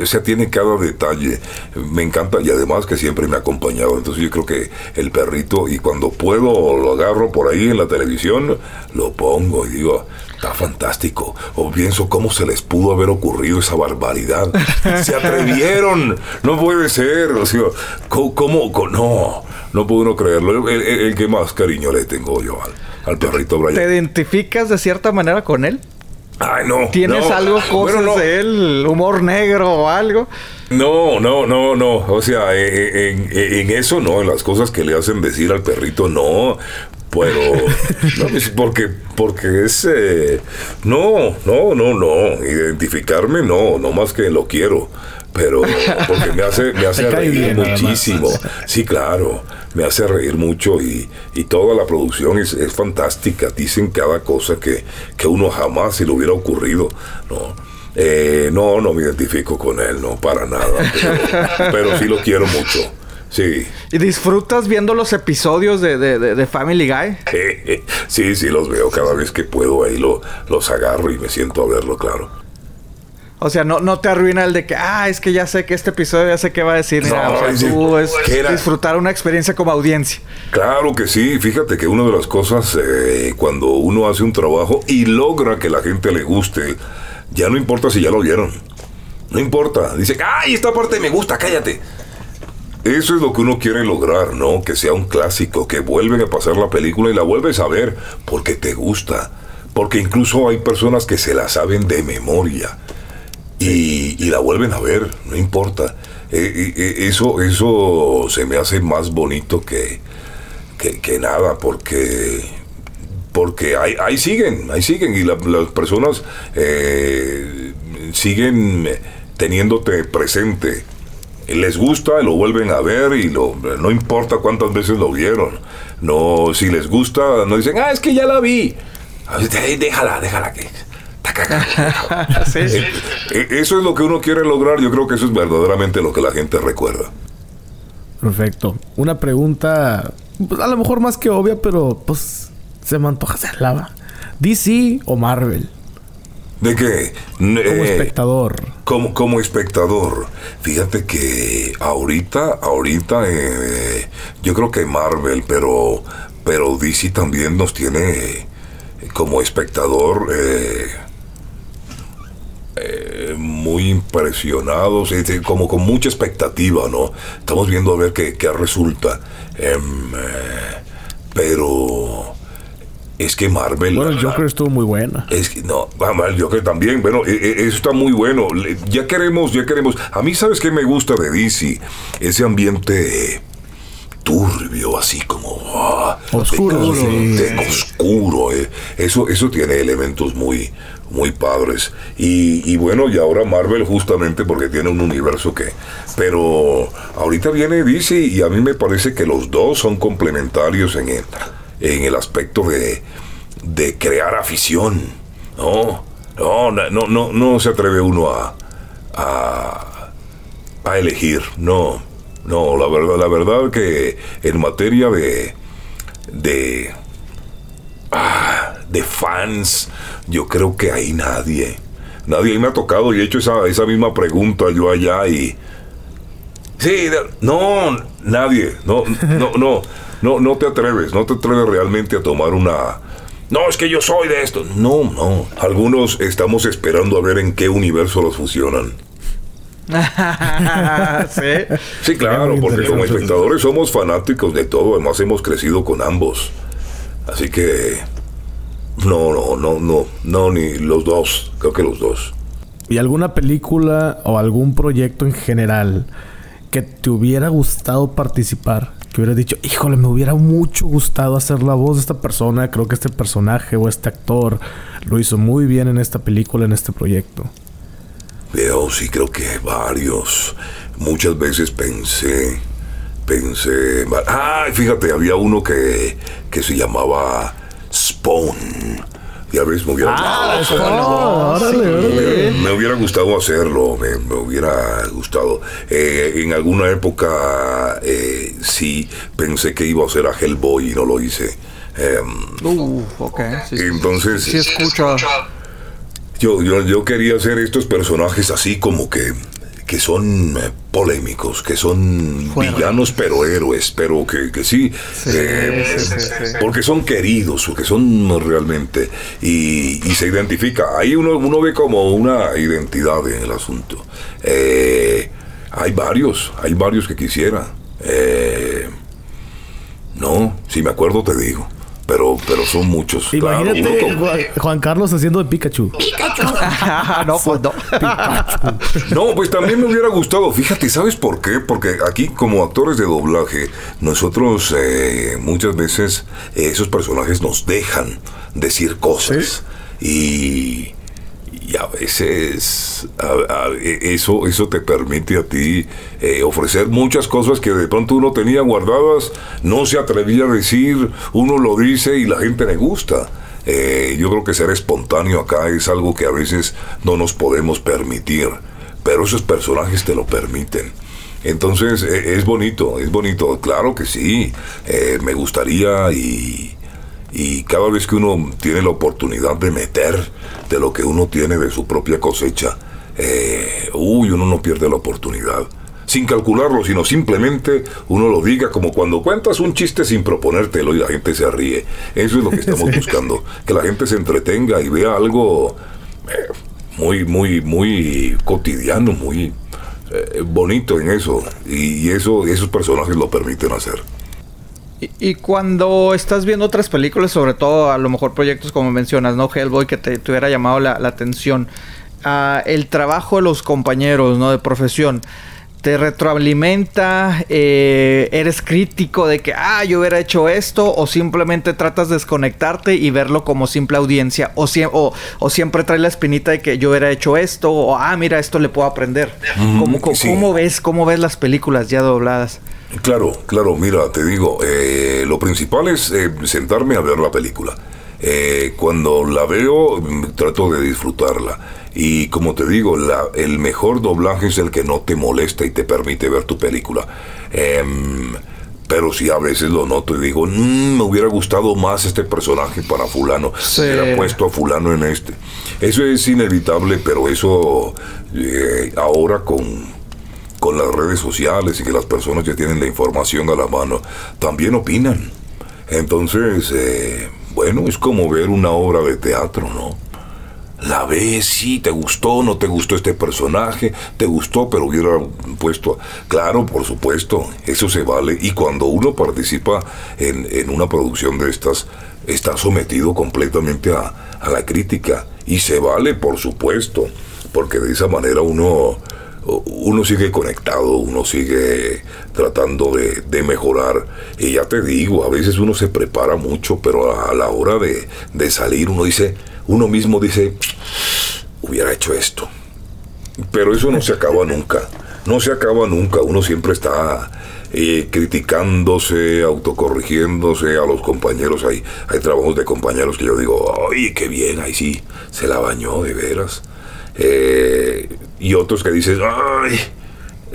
o sea, tiene cada detalle, me encanta y además que siempre me ha acompañado, entonces yo creo que el perrito y cuando puedo lo agarro por ahí en la televisión, lo pongo y digo, está fantástico, o pienso cómo se les pudo haber ocurrido esa barbaridad, se atrevieron, no puede ser, o sea, ¿cómo, no, no puedo no creerlo, el, que más cariño le tengo yo al, al perrito Brian. ¿Te identificas de cierta manera con él? Ay, no. ¿Tienes algo, cosas de él, humor negro o algo? No, no, no, no. O sea, eh, eh, en, eso no, en las cosas que le hacen decir al perrito, no. Pero, no, porque, porque es. Eh, no, no, no, no. Identificarme, no, no más que lo quiero. Pero, porque me hace, me hace reír muchísimo. Sí, claro me hace reír mucho y, toda la producción es, fantástica. Dicen cada cosa que, que, uno jamás se le hubiera ocurrido. ¿no? Eh, no, no me identifico con él, no, para nada. Pero, sí lo quiero mucho. Sí. ¿Y disfrutas viendo los episodios de, de, Family Guy? sí, sí, los veo cada vez que puedo. Ahí lo, los agarro y me siento a verlo, claro. O sea, no, no te arruina el de que, ah, es que ya sé que este episodio ya sé qué va a decir. No, o sea, tú es disfrutar una experiencia como audiencia. Claro que sí. Fíjate que una de las cosas eh, cuando uno hace un trabajo y logra que la gente le guste, ya no importa si ya lo vieron. No importa. Dice, ay, esta parte me gusta, cállate. Eso es lo que uno quiere lograr, ¿no? Que sea un clásico, que vuelven a pasar la película y la vuelves a ver porque te gusta. Porque incluso hay personas que se la saben de memoria y, la vuelven a ver, no importa. Eh, eh, eso, eso se me hace más bonito que, que, nada, porque, porque ahí, siguen, ahí siguen, y las personas eh, siguen teniéndote presente. Les gusta, lo vuelven a ver y lo, no importa cuántas veces lo vieron. No, si les gusta, no dicen, ah, es que ya la vi. Déjala, déjala que Eh, eh, eso es lo que uno quiere lograr. Yo creo que eso es verdaderamente lo que la gente recuerda. Perfecto. Una pregunta, pues, a lo mejor más que obvia, pero pues se me antoja hacerla. ¿DC o Marvel? ¿De qué? Como eh, espectador. Como, como espectador. Fíjate que ahorita, ahorita, yo creo que Marvel, pero, pero DC también nos tiene como espectador. Eh, muy impresionados, como con mucha expectativa, ¿no? Estamos viendo a ver qué, resulta. Em, eh, pero es que Marvel. Bueno, el Joker estuvo muy buena. Es que no, el Joker también. Bueno, e, e, eso está muy bueno. Ya queremos, ya queremos. A mí, ¿sabes qué me gusta de DC? Ese ambiente turbio, así como ah, oscuro, oscuro. Eh. Eso, eso tiene elementos muy, muy padres. Y, bueno, y ahora Marvel justamente porque tiene un universo que... Pero ahorita viene DC y a mí me parece que los dos son complementarios en el en el aspecto de, de crear afición. No, no, no, no, no se atreve uno a, a, a elegir. No, no, la verdad, la verdad que en materia de, de, ah, de fans, yo creo que hay nadie. Nadie me ha tocado y he hecho esa, esa misma pregunta yo allá y... Sí, no, nadie, no, no, no no, no te atreves, no te atreves realmente a tomar una... No, es que yo soy de esto. No, no. Algunos estamos esperando a ver en qué universo los fusionan. ¿Sí? sí, claro, porque como espectadores somos fanáticos de todo, además hemos crecido con ambos. Así que no, no, no, no, no, ni los dos, creo que los dos. ¿Y alguna película o algún proyecto en general que te hubiera gustado participar? que hubiera dicho, híjole, me hubiera mucho gustado hacer la voz de esta persona. Creo que este personaje o este actor lo hizo muy bien en esta película, en este proyecto. Veo, sí, creo que varios. Muchas veces pensé, pensé... Ah, fíjate, había uno que, que se llamaba Spawn ya ves, me hubiera, ah, me, hubiera gustado hacerlo, me, hubiera gustado. Eh, en alguna época eh, sí pensé que iba a ser a Hellboy y no lo hice. Em, uh, entonces, sí, escucho. Yo, yo, yo quería hacer estos personajes así como que que son eh, polémicos, que son villanos pero héroes, pero que, que sí, eh, porque son queridos, porque son realmente, y, se identifica. Ahí uno, uno ve como una identidad en el asunto. Eh, hay varios, hay varios que quisiera. no, si me acuerdo te digo pero, pero son muchos. Imagínate Juan Carlos haciendo de Pikachu. Pikachu. no, pues no. no, pues también me hubiera gustado. Fíjate, ¿sabes por qué? Porque aquí como actores de doblaje, nosotros eh, muchas veces eh, esos personajes nos dejan decir cosas. Y y a veces e, eso, eso te permite a ti eh, ofrecer muchas cosas que de pronto uno tenía guardadas, no se atrevía a decir, uno lo dice y la gente le gusta. Eh, yo creo que ser espontáneo acá es algo que a veces no nos podemos permitir, pero esos personajes te lo permiten. Entonces e, es bonito, es bonito, claro que sí, eh, me gustaría y, y cada vez que uno tiene la oportunidad de meter de lo que uno tiene de su propia cosecha, eh, uy, uno no pierde la oportunidad. Sin calcularlo, sino simplemente uno lo diga como cuando cuentas un chiste sin proponértelo y la gente se ríe. Eso es lo que estamos buscando, que la gente se entretenga y vea algo eh, muy, muy, muy cotidiano, muy eh, bonito en eso. Y, y eso, esos personajes lo permiten hacer. Y, cuando estás viendo otras películas, sobre todo a lo mejor proyectos como mencionas, ¿no? Hellboy, que te, hubiera llamado la, atención, uh, el trabajo de los compañeros, ¿no? De profesión, ¿te retroalimenta? Eh, ¿Eres crítico de que, ah, yo hubiera hecho esto? ¿O simplemente tratas de desconectarte y verlo como simple audiencia? ¿O, o, siempre trae la espinita de que yo hubiera hecho esto? ¿O, ah, mira, esto le puedo aprender? ¿Cómo, ves, ¿Cómo ves las películas ya dobladas? Claro, claro, mira, te digo, eh, lo principal es eh, sentarme a ver la película. Eh, cuando la veo, mm, trato de disfrutarla. Y como te digo, la, el mejor doblaje es el que no te molesta y te permite ver tu película. Em, pero sí a veces lo noto y digo, mm, me hubiera gustado más este personaje para fulano. Sí. Hubiera puesto a fulano en este. Eso es inevitable, pero eso ahora con con las redes sociales y que las personas ya tienen la información a la mano, también opinan. Entonces, eh, bueno, es como ver una obra de teatro, ¿no? la ves, sí, te gustó, no te gustó este personaje, te gustó, pero hubiera puesto, claro, por supuesto, eso se vale. Y cuando uno participa en, en una producción de estas, está sometido completamente a, a la crítica. Y se vale, por supuesto, porque de esa manera uno uno sigue conectado, uno sigue tratando de, de, mejorar. Y ya te digo, a veces uno se prepara mucho, pero a la hora de, de salir uno dice, uno mismo dice, hubiera hecho esto. Pero eso no se acaba nunca, no se acaba nunca, uno siempre está eh, criticándose, autocorrigiéndose a los compañeros. Hay, hay trabajos de compañeros que yo digo, ay, qué bien, ahí sí, se la bañó de veras. Eh, y otros que dices, ay,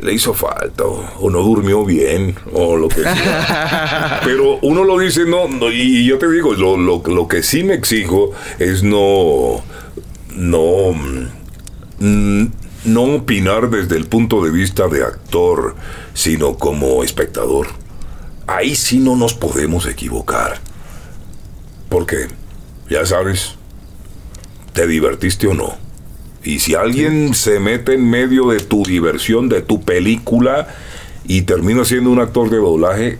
le hizo falta, o, no durmió bien, o lo que sea. Pero uno lo dice, no, y yo te digo, lo, lo, lo, que sí me exijo es no, no, mm, no opinar desde el punto de vista de actor, sino como espectador. Ahí sí no nos podemos equivocar. Porque, ya sabes, te divertiste o no y si alguien se mete en medio de tu diversión, de tu película, y termina siendo un actor de doblaje,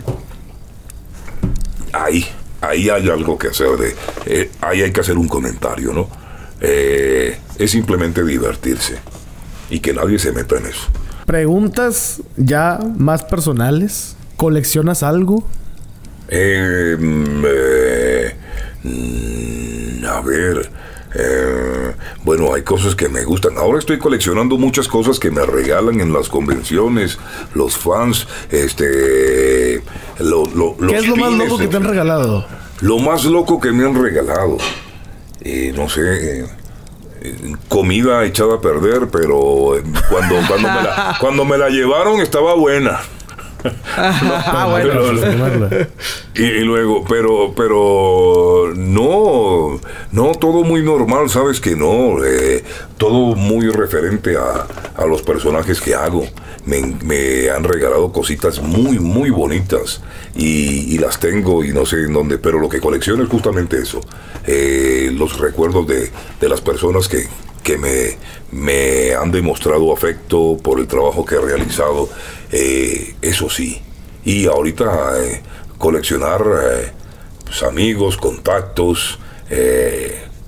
ahí, ahí hay algo que hacer. De, eh, ahí hay que hacer un comentario, ¿no? Eh, es simplemente divertirse y que nadie se meta en eso. Preguntas ya más personales. ¿Coleccionas algo? Eh, mm, a ver. Eh, bueno, hay cosas que me gustan. Ahora estoy coleccionando muchas cosas que me regalan en las convenciones, los fans, este... ¿Qué es lo más loco que te han regalado? Lo más loco que me han regalado. Eh, no sé... Eh, comida echada a perder, pero cuando, cuando, me la, cuando me la llevaron estaba buena. Ah, bueno. y, luego, pero, pero no, no, todo muy normal, sabes que no, eh, todo muy referente a, a, los personajes que hago. Me, me, han regalado cositas muy, muy bonitas y, y, las tengo y no sé en dónde, pero lo que colecciono es justamente eso, eh, los recuerdos de, de las personas que, que me, me, han demostrado afecto por el trabajo que he realizado eh, eso sí. Y ahorita eh, coleccionar eh, pues, amigos, contactos,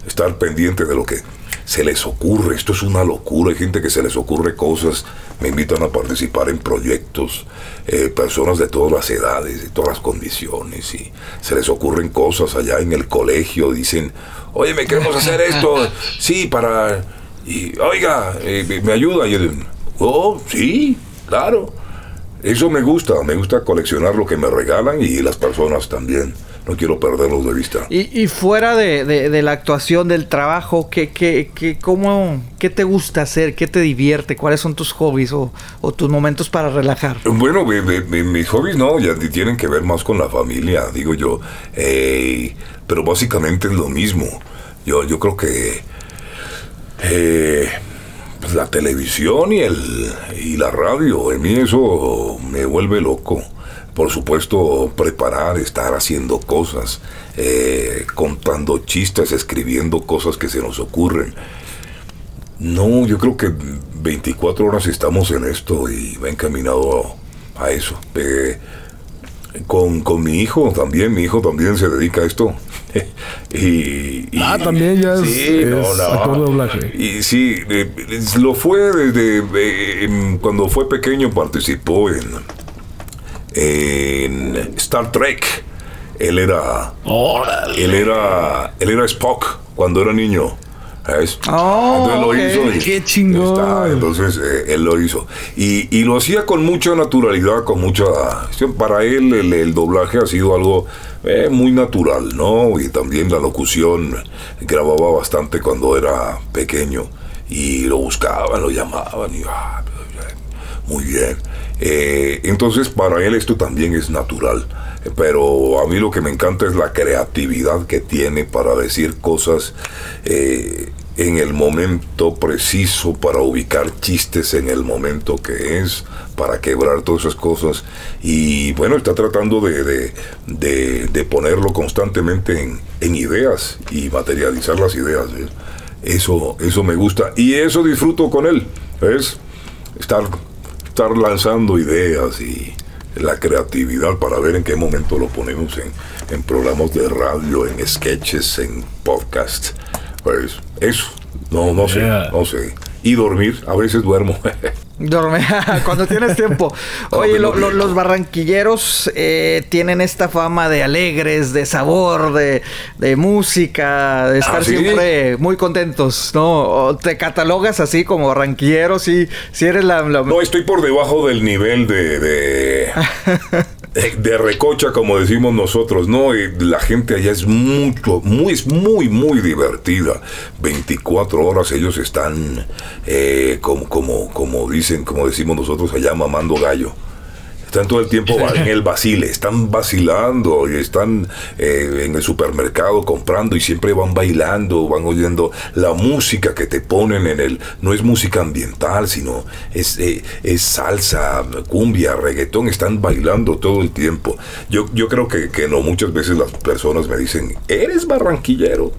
estar pendiente de lo que se les ocurre. Esto es una locura. Hay gente que se les ocurre cosas, me invitan a participar en proyectos, personas de todas las edades, de todas las condiciones, y se les ocurren cosas allá en el colegio. Dicen, oye, me queremos hacer esto. Sí, para. Y, oiga, me ayuda. Y yo digo, oh, sí, claro. Eso me gusta, me gusta coleccionar lo que me regalan y las personas también. No quiero perderlos de vista. Y, fuera de, la actuación, del trabajo, ¿qué, qué, qué, cómo, ¿qué te gusta hacer? ¿Qué te divierte? ¿Cuáles son tus hobbies o, tus momentos para relajar? Bueno, mis hobbies no, ya tienen que ver más con la familia, digo yo. Eh, pero básicamente es lo mismo. Yo, yo creo que... Eh, pues, la televisión y, el, y la radio. En mí eso me vuelve loco. Por supuesto, preparar, estar haciendo cosas, eh, contando chistes, escribiendo cosas que se nos ocurren. No, yo creo que 24 horas estamos en esto y va encaminado a, eso. Eh, con, con mi hijo también, mi hijo también se dedica a esto. y, ah, también ya es, sí, Y sí, lo fue desde cuando fue pequeño participó en, en Star Trek. Él era, él era, él era Spock cuando era niño. Oh, entonces lo hizo. qué chingón. entonces eh, él lo hizo. Y, y, lo hacía con mucha naturalidad, con mucha. Para él el, doblaje ha sido algo eh, muy natural, ¿no? Y también la locución grababa bastante cuando era pequeño. Y lo buscaban, lo llamaban y. Ah, muy bien. Eh, entonces para él esto también es natural. Pero a mí lo que me encanta es la creatividad que tiene para decir cosas eh, en el momento preciso, para ubicar chistes en el momento que es, para quebrar todas esas cosas. Y bueno, está tratando de, de, ponerlo constantemente en, ideas y materializar las ideas. Eso, eso me gusta. Y eso disfruto con él. ¿Ves? Estar, estar lanzando ideas y la creatividad para ver en qué momento lo ponemos en, en programas de radio, en sketches, en podcast. Pues eso. No, no sé, Yeah. no sé. Y dormir, a veces duermo. Dorme cuando tienes tiempo. Oye, lo- los barranquilleros eh, tienen esta fama de alegres, de sabor, de, de música, de estar ¿Ah, sí? siempre muy contentos, ¿no? O te catalogas así como barranquillero, si, si eres la... la- No, estoy por debajo del nivel de, de, de recocha, como decimos nosotros, ¿no? Y la gente allá es mucho, muy, muy, muy divertida. 24 horas ellos están, eh, como, como, como dicen, como decimos nosotros allá, mamando gallo. Están todo el tiempo en el vacile, están vacilando están eh, en el supermercado comprando y siempre van bailando, van oyendo la música que te ponen en el... No es música ambiental, sino es, eh, es salsa, cumbia, reggaetón, están bailando todo el tiempo. Yo, yo creo que, que no, muchas veces las personas me dicen, ¿eres barranquillero?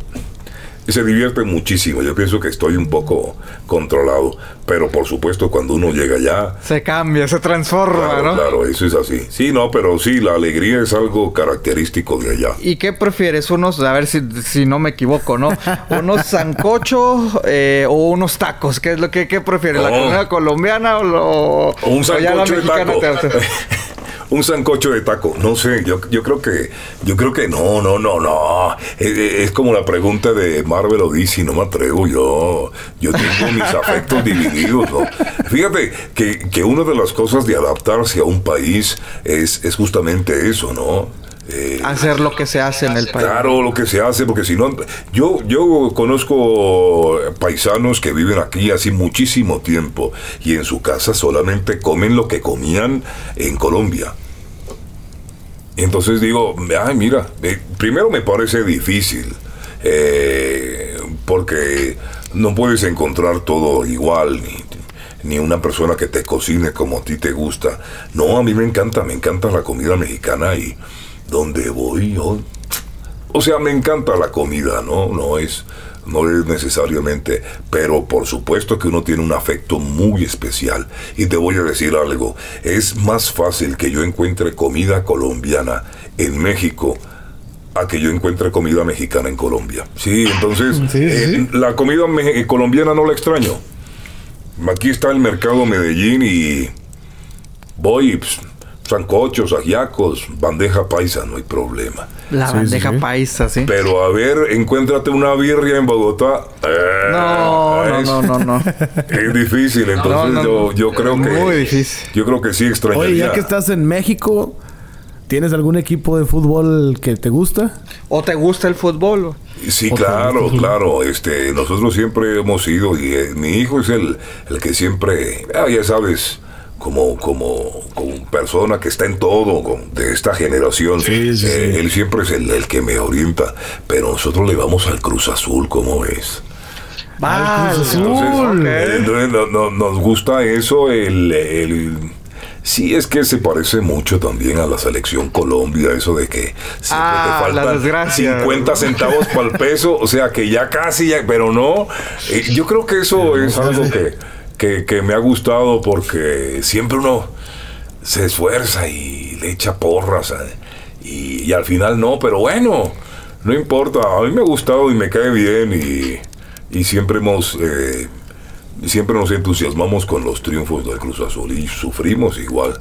Se divierte muchísimo. Yo pienso que estoy un poco controlado. Pero por supuesto, cuando uno llega allá, Se cambia, se transforma, Claro, ¿no? claro, eso es así. Sí, no, pero sí, la alegría es algo característico de allá. ¿Y qué prefieres? Unos, a ver si, si no me equivoco, ¿no? ¿Unos sancocho eh, o unos tacos? ¿Qué es lo que qué prefieres? ¿La comida colombiana o, lo, O un o ya la sancocho mexicana taco. un sancocho de taco. No sé, yo, yo creo que, yo creo que no, no, no, no. Es, es como la pregunta de Marvel o DC, no me atrevo yo. Yo tengo mis afectos divididos, ¿no? Fíjate que, que una de las cosas de adaptarse a un país es, es justamente eso, ¿no? Eh, hacer lo que se hace en el país. Claro, lo que se hace, porque si no, yo, yo conozco paisanos que viven aquí hace muchísimo tiempo y en su casa solamente comen lo que comían en Colombia. Entonces digo, ay, mira, eh, primero me parece difícil, eh, porque no puedes encontrar todo igual, ni, ni una persona que te cocine como a ti te gusta. No, a mí me encanta, me encanta la comida mexicana y donde voy yo... O sea, me encanta la comida, ¿no? No es, no es necesariamente, pero por supuesto que uno tiene un afecto muy especial. Y te voy a decir algo, es más fácil que yo encuentre comida colombiana en México a que yo encuentre comida mexicana en Colombia. Sí, entonces, Sí, sí, eh, la comida me- colombiana no la extraño. Aquí está el mercado Medellín y voy, pues, sancochos, ajiacos, bandeja paisa, no hay problema. La Sí, bandeja sí, paisa, ¿sí? Pero a ver, encuéntrate una birria en Bogotá. eh, No, no, es- no, no, no. Es difícil, entonces No, no, yo, yo creo que. Muy difícil. Yo creo que sí extrañaría. Oye, ya que estás en México, ¿tienes algún equipo de fútbol que te gusta? ¿O te gusta el fútbol? Sí, claro, claro. Este, nosotros siempre hemos ido y eh, mi hijo es el, el que siempre, ah, ya sabes, como, como, como persona que está en todo con- de esta generación. Sí, sí, eh, sí. Él siempre es el, el que me orienta. Pero nosotros le vamos al Cruz Azul, ¿cómo ves? Va, Al Cruz Azul. Entonces, ok. eh, entonces, no- no- nos gusta eso, el, el- Sí, es que se parece mucho también a la selección Colombia, eso de que siempre Ah, te la faltan desgracia. 50 centavos para el peso, o sea que ya casi, ya, pero no. Eh, yo creo que eso es algo que, que, que me ha gustado porque siempre uno se esfuerza y le echa porras eh, y, y al final no, pero bueno, no importa, a mí me ha gustado y me cae bien y, y siempre hemos... eh, Siempre nos entusiasmamos con los triunfos del Cruz Azul y sufrimos igual.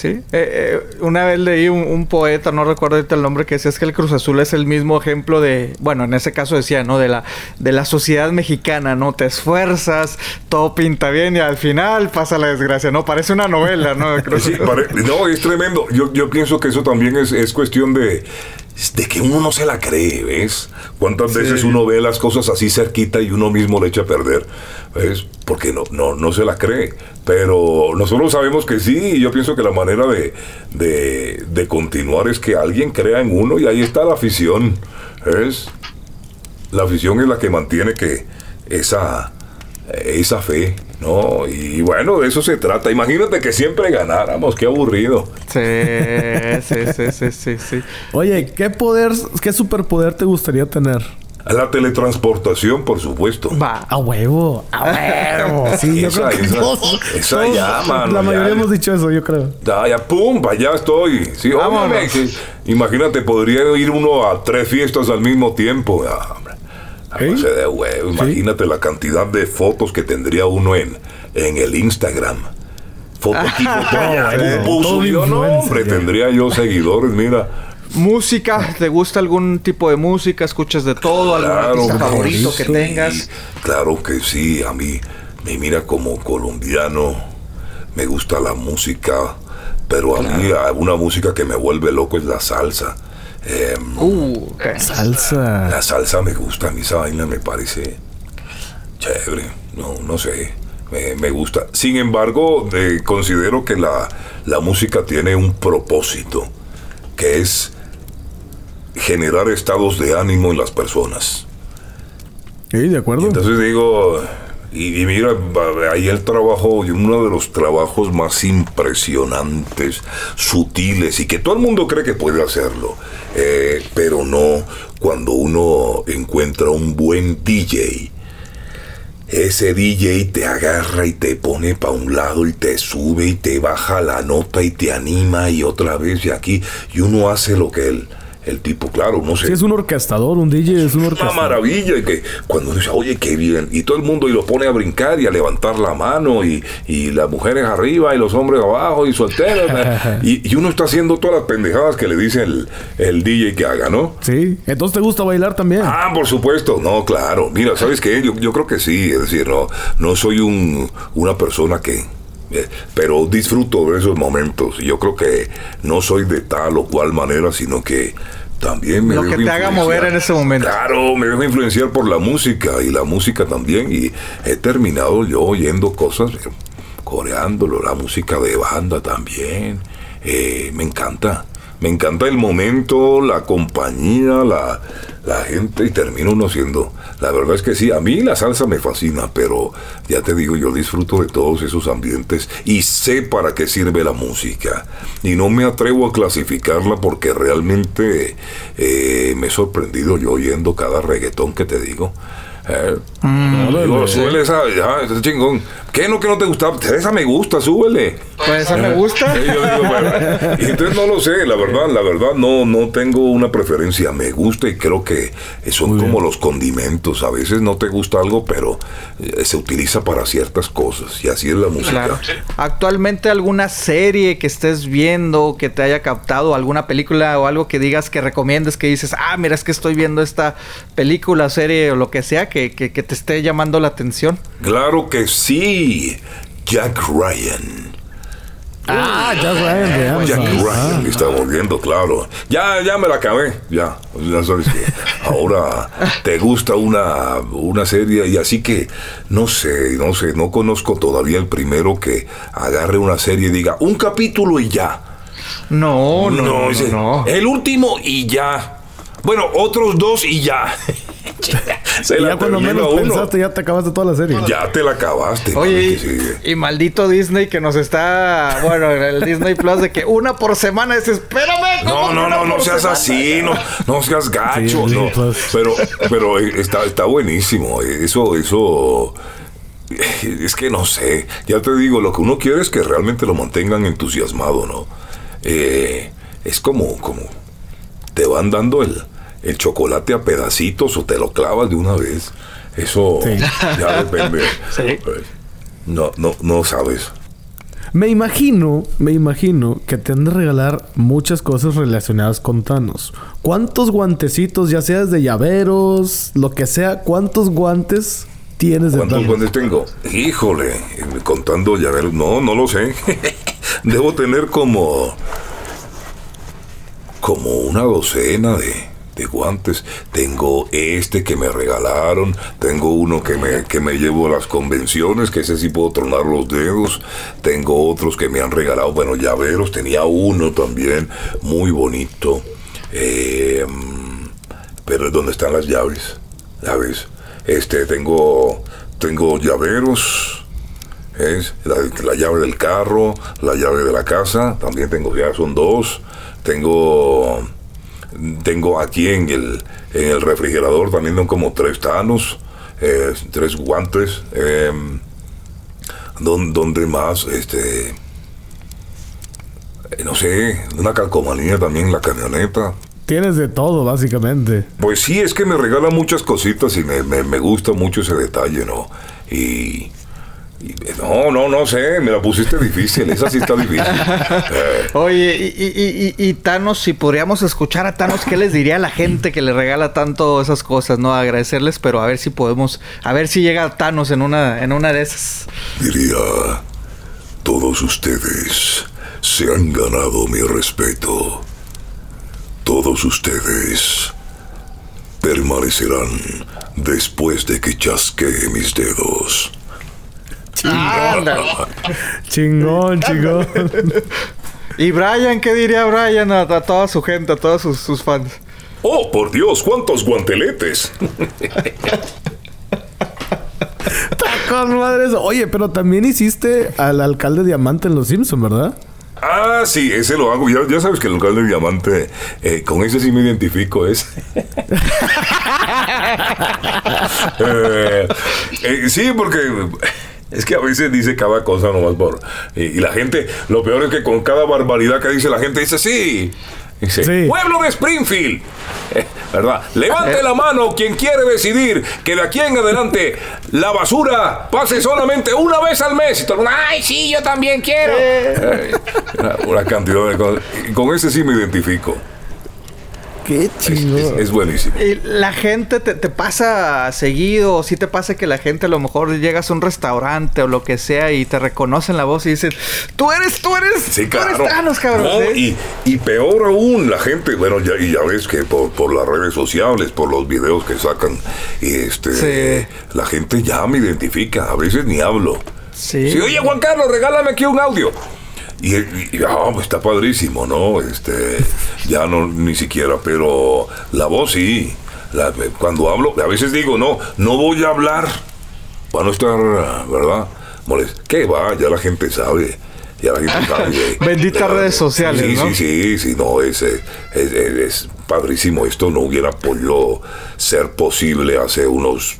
Sí, eh, eh, una vez leí un, un poeta, no recuerdo ahorita el nombre, que decía es que el Cruz Azul es el mismo ejemplo de, bueno, en ese caso decía, ¿no? De la, de la sociedad mexicana, ¿no? Te esfuerzas, todo pinta bien y al final pasa la desgracia, ¿no? Parece una novela, ¿no? Sí, pare- no, es tremendo. Yo, yo pienso que eso también es, es cuestión de, de que uno no se la cree, ¿ves? ¿Cuántas veces uno ve las cosas así cerquita y uno mismo le echa a perder? ¿Ves? Porque no, no, no se la cree. Pero nosotros sabemos que sí, y yo pienso que la manera de, de, de continuar es que alguien crea en uno y ahí está la afición. ¿Ves? La afición es la que mantiene que esa, esa fe, ¿no? Y bueno, de eso se trata. Imagínate que siempre ganáramos, qué aburrido. Sí, sí, sí, sí, sí, sí. Oye, ¿qué poder, qué superpoder te gustaría tener? La teletransportación, por supuesto. Va. A huevo, a huevo. Sí, yo esa, creo que esa, todos- esa todos- ya, mano, La mayoría ya. hemos dicho eso, yo creo. Ya, ya, pum, ya estoy. Sí, Vámonos. óyeme, que- imagínate, podría ir uno a tres fiestas al mismo tiempo. Ah, Imagínate la cantidad de fotos que tendría uno en, en el Instagram. Foto aquí, foto allá. bueno, Pum, pum, todo no, influencer, hombre, ya. tendría yo seguidores, mira. Música, ¿te gusta algún tipo de música? ¿Escuchas de todo? ¿Algún Claro, artista claro, favorito que sí. tengas? Claro que sí, a mí me mira como colombiano, me gusta la música, pero a mí una música que me vuelve loco es la salsa. Em, Uh. Salsa. la salsa me gusta, a mí esa vaina me parece chévere, no, no sé, me, me gusta. Sin embargo, eh, considero que la, la música tiene un propósito, que es generar estados de ánimo en las personas. Sí, de acuerdo. Entonces digo, y, mira, ahí el trabajo, uno de los trabajos más impresionantes, sutiles, y que todo el mundo cree que puede hacerlo, eh, pero no cuando uno encuentra un buen DJ. Ese DJ te agarra y te pone para un lado y te sube y te baja la nota y te anima y otra vez y aquí, y uno hace lo que el, el tipo, claro, no sé. Sí, es un orquestador, un DJ es un Una orquestador. maravilla y que cuando dice, oye, qué bien, y todo el mundo y lo pone a brincar y a levantar la mano y, y las mujeres arriba y los hombres abajo y solteros y, y uno está haciendo todas las pendejadas que le dice el, el DJ que haga, ¿no? Sí, entonces te gusta bailar también. Ah, por supuesto, no, claro. Mira, ¿sabes qué? Yo, yo creo que sí, es decir, no, no soy un, una persona que... eh, pero disfruto de esos momentos. Yo creo que no soy de tal o cual manera, sino que también me Lo que te haga mover en ese momento. Claro, me dejo influenciar por la música y la música también. Y he terminado yo oyendo cosas, eh, coreándolo, la música de banda también. Eh, me encanta. Me encanta el momento, la compañía, la, la gente y termino uno siendo. La verdad es que sí, a mí la salsa me fascina, pero ya te digo, yo disfruto de todos esos ambientes y sé para qué sirve la música. Y no me atrevo a clasificarla porque realmente eh, me he sorprendido yo oyendo cada reggaetón que te digo. Eh, ya, ese chingón. ¿Qué no que no te gusta? Esa me gusta, súbele. Pues esa me gusta. Sí, yo digo, bueno, y entonces no lo sé, la verdad, la verdad no, no tengo una preferencia, me gusta y creo que son como los condimentos, a veces no te gusta algo, pero eh, se utiliza para ciertas cosas y así es la música. Claro. Actualmente alguna serie que estés viendo que te haya captado, alguna película o algo que digas que recomiendes, que dices, ah, mira, es que estoy viendo esta película, serie o lo que sea que, que- que te esté llamando la atención. Claro que sí, Jack Ryan. Ah, Jack Ryan de Amazon. Jack Ah. Ryan, está volviendo, claro. Ya, ya me la acabé, ya. Ya sabes que ahora te gusta una, una serie y así que no sé, no sé, no conozco todavía el primero que agarre una serie y diga un capítulo y ya. No, no, no. El último y ya. Bueno, otros dos y ya. Se Y la ya cuando menos uno. pensaste, ya te acabaste toda la serie. Ya te la acabaste. Oye, y, maldito Disney que nos está, bueno, en el Disney Plus de que una por semana es, espérame. No, ¿cómo no, no, no seas semana?" así, no, no seas gacho, Sí, no. pues. Pero, pero está, está buenísimo. eh, Eso, eso. eh, Es que no sé. Ya te digo, lo que uno quiere es que realmente lo mantengan entusiasmado, ¿no? Eh, es como, como te van dando el, el chocolate a pedacitos o te lo clavas de una vez. Eso Sí. ya depende. Sí. No, no, no sabes. Me imagino, me imagino que te han de regalar muchas cosas relacionadas con Thanos. ¿Cuántos guantecitos, ya seas de llaveros, lo que sea, cuántos guantes tienes de ¿Cuántos guantes tengo? Híjole, eh, contando ya ver, no, no lo sé. Debo tener como como una docena de, guantes. Tengo este que me regalaron, tengo uno que me, que me llevo a las convenciones, que ese sí puedo tronar los dedos. Tengo otros que me han regalado, bueno, llaveros, tenía uno también, muy bonito. Eh, pero ¿dónde están las llaves? Llaves. Este, tengo, tengo llaveros, es la, la llave del carro, la llave de la casa, también tengo, ya son dos. Tengo tengo aquí en el, en el refrigerador también tengo como tres tanos, eh, tres guantes. em, don- donde más, este, eh, no sé, una calcomanía también en la camioneta. Tienes de todo, básicamente. Pues sí, es que me regala muchas cositas y me, me- me gusta mucho ese detalle, ¿no? Y- no, no, no sé, me la pusiste difícil, esa sí está difícil. Eh, Oye, y, y- y- y Thanos, si podríamos escuchar a Thanos, ¿qué les diría a la gente que le regala tanto esas cosas, no? Agradecerles, pero a ver si podemos, a ver si llega Thanos en una, en una de esas. diría, todos ustedes se han ganado mi respeto. Todos ustedes permanecerán después de que chasquee mis dedos. Chingón, chingón. Y Brian, ¿qué diría Brian a, a toda su gente, a todos sus, sus fans? Oh, por Dios, cuántos guanteletes. Con madre eso. Oye, pero también hiciste al alcalde Diamante en Los Simpson, ¿verdad? Ah, sí, ese lo hago. Ya, ya sabes que el local de diamante, eh, con ese sí me identifico, es. Eh, eh, sí, porque es que a veces dice cada cosa nomás por. Y, y la gente, lo peor es que con cada barbaridad que dice la gente dice sí. Dice, Sí. pueblo de Springfield, Eh, ¿verdad? Levante la mano quien quiere decidir que de aquí en adelante la basura pase solamente una vez al mes. Y todo el mundo, ay, sí, yo también quiero. Eh, una, una cantidad de cosas. Y con ese sí me identifico. Qué Es, chingón. es- es buenísimo. Y la gente te, te pasa seguido, o sí te pasa que la gente a lo mejor llegas a un restaurante o lo que sea y te reconocen la voz y dicen, tú eres, tú eres, Sí, tú claro. eres Thanos, cabrón. No, ¿sí? y, y peor aún, la gente, bueno, ya, y ya ves que por, por las redes sociales, por los videos que sacan, este, Sí. la gente ya me identifica. A veces ni hablo. Sí. Sí, oye, Juan Carlos, regálame aquí un audio. Y, ah, pues está padrísimo, ¿no? Este, ya no, ni siquiera, pero la voz sí. La- cuando hablo, a veces digo, no, no voy a hablar para no estar, ¿verdad? Molest. ¿Qué va? Ya la gente sabe. Ya la gente sabe. Benditas redes sociales, sí, ¿no? Sí, sí, sí, no, es, eh, es, es- es padrísimo. Esto no hubiera podido ser posible hace unos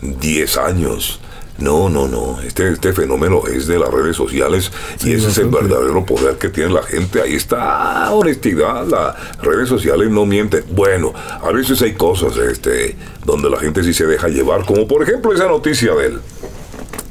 10 años. No, no, no. Este, este fenómeno es de las redes sociales y ese es el verdadero poder que tiene la gente. Ahí está honestidad. Las redes sociales no mienten. Bueno, a veces hay cosas este, donde la gente sí se deja llevar, como por ejemplo esa noticia del,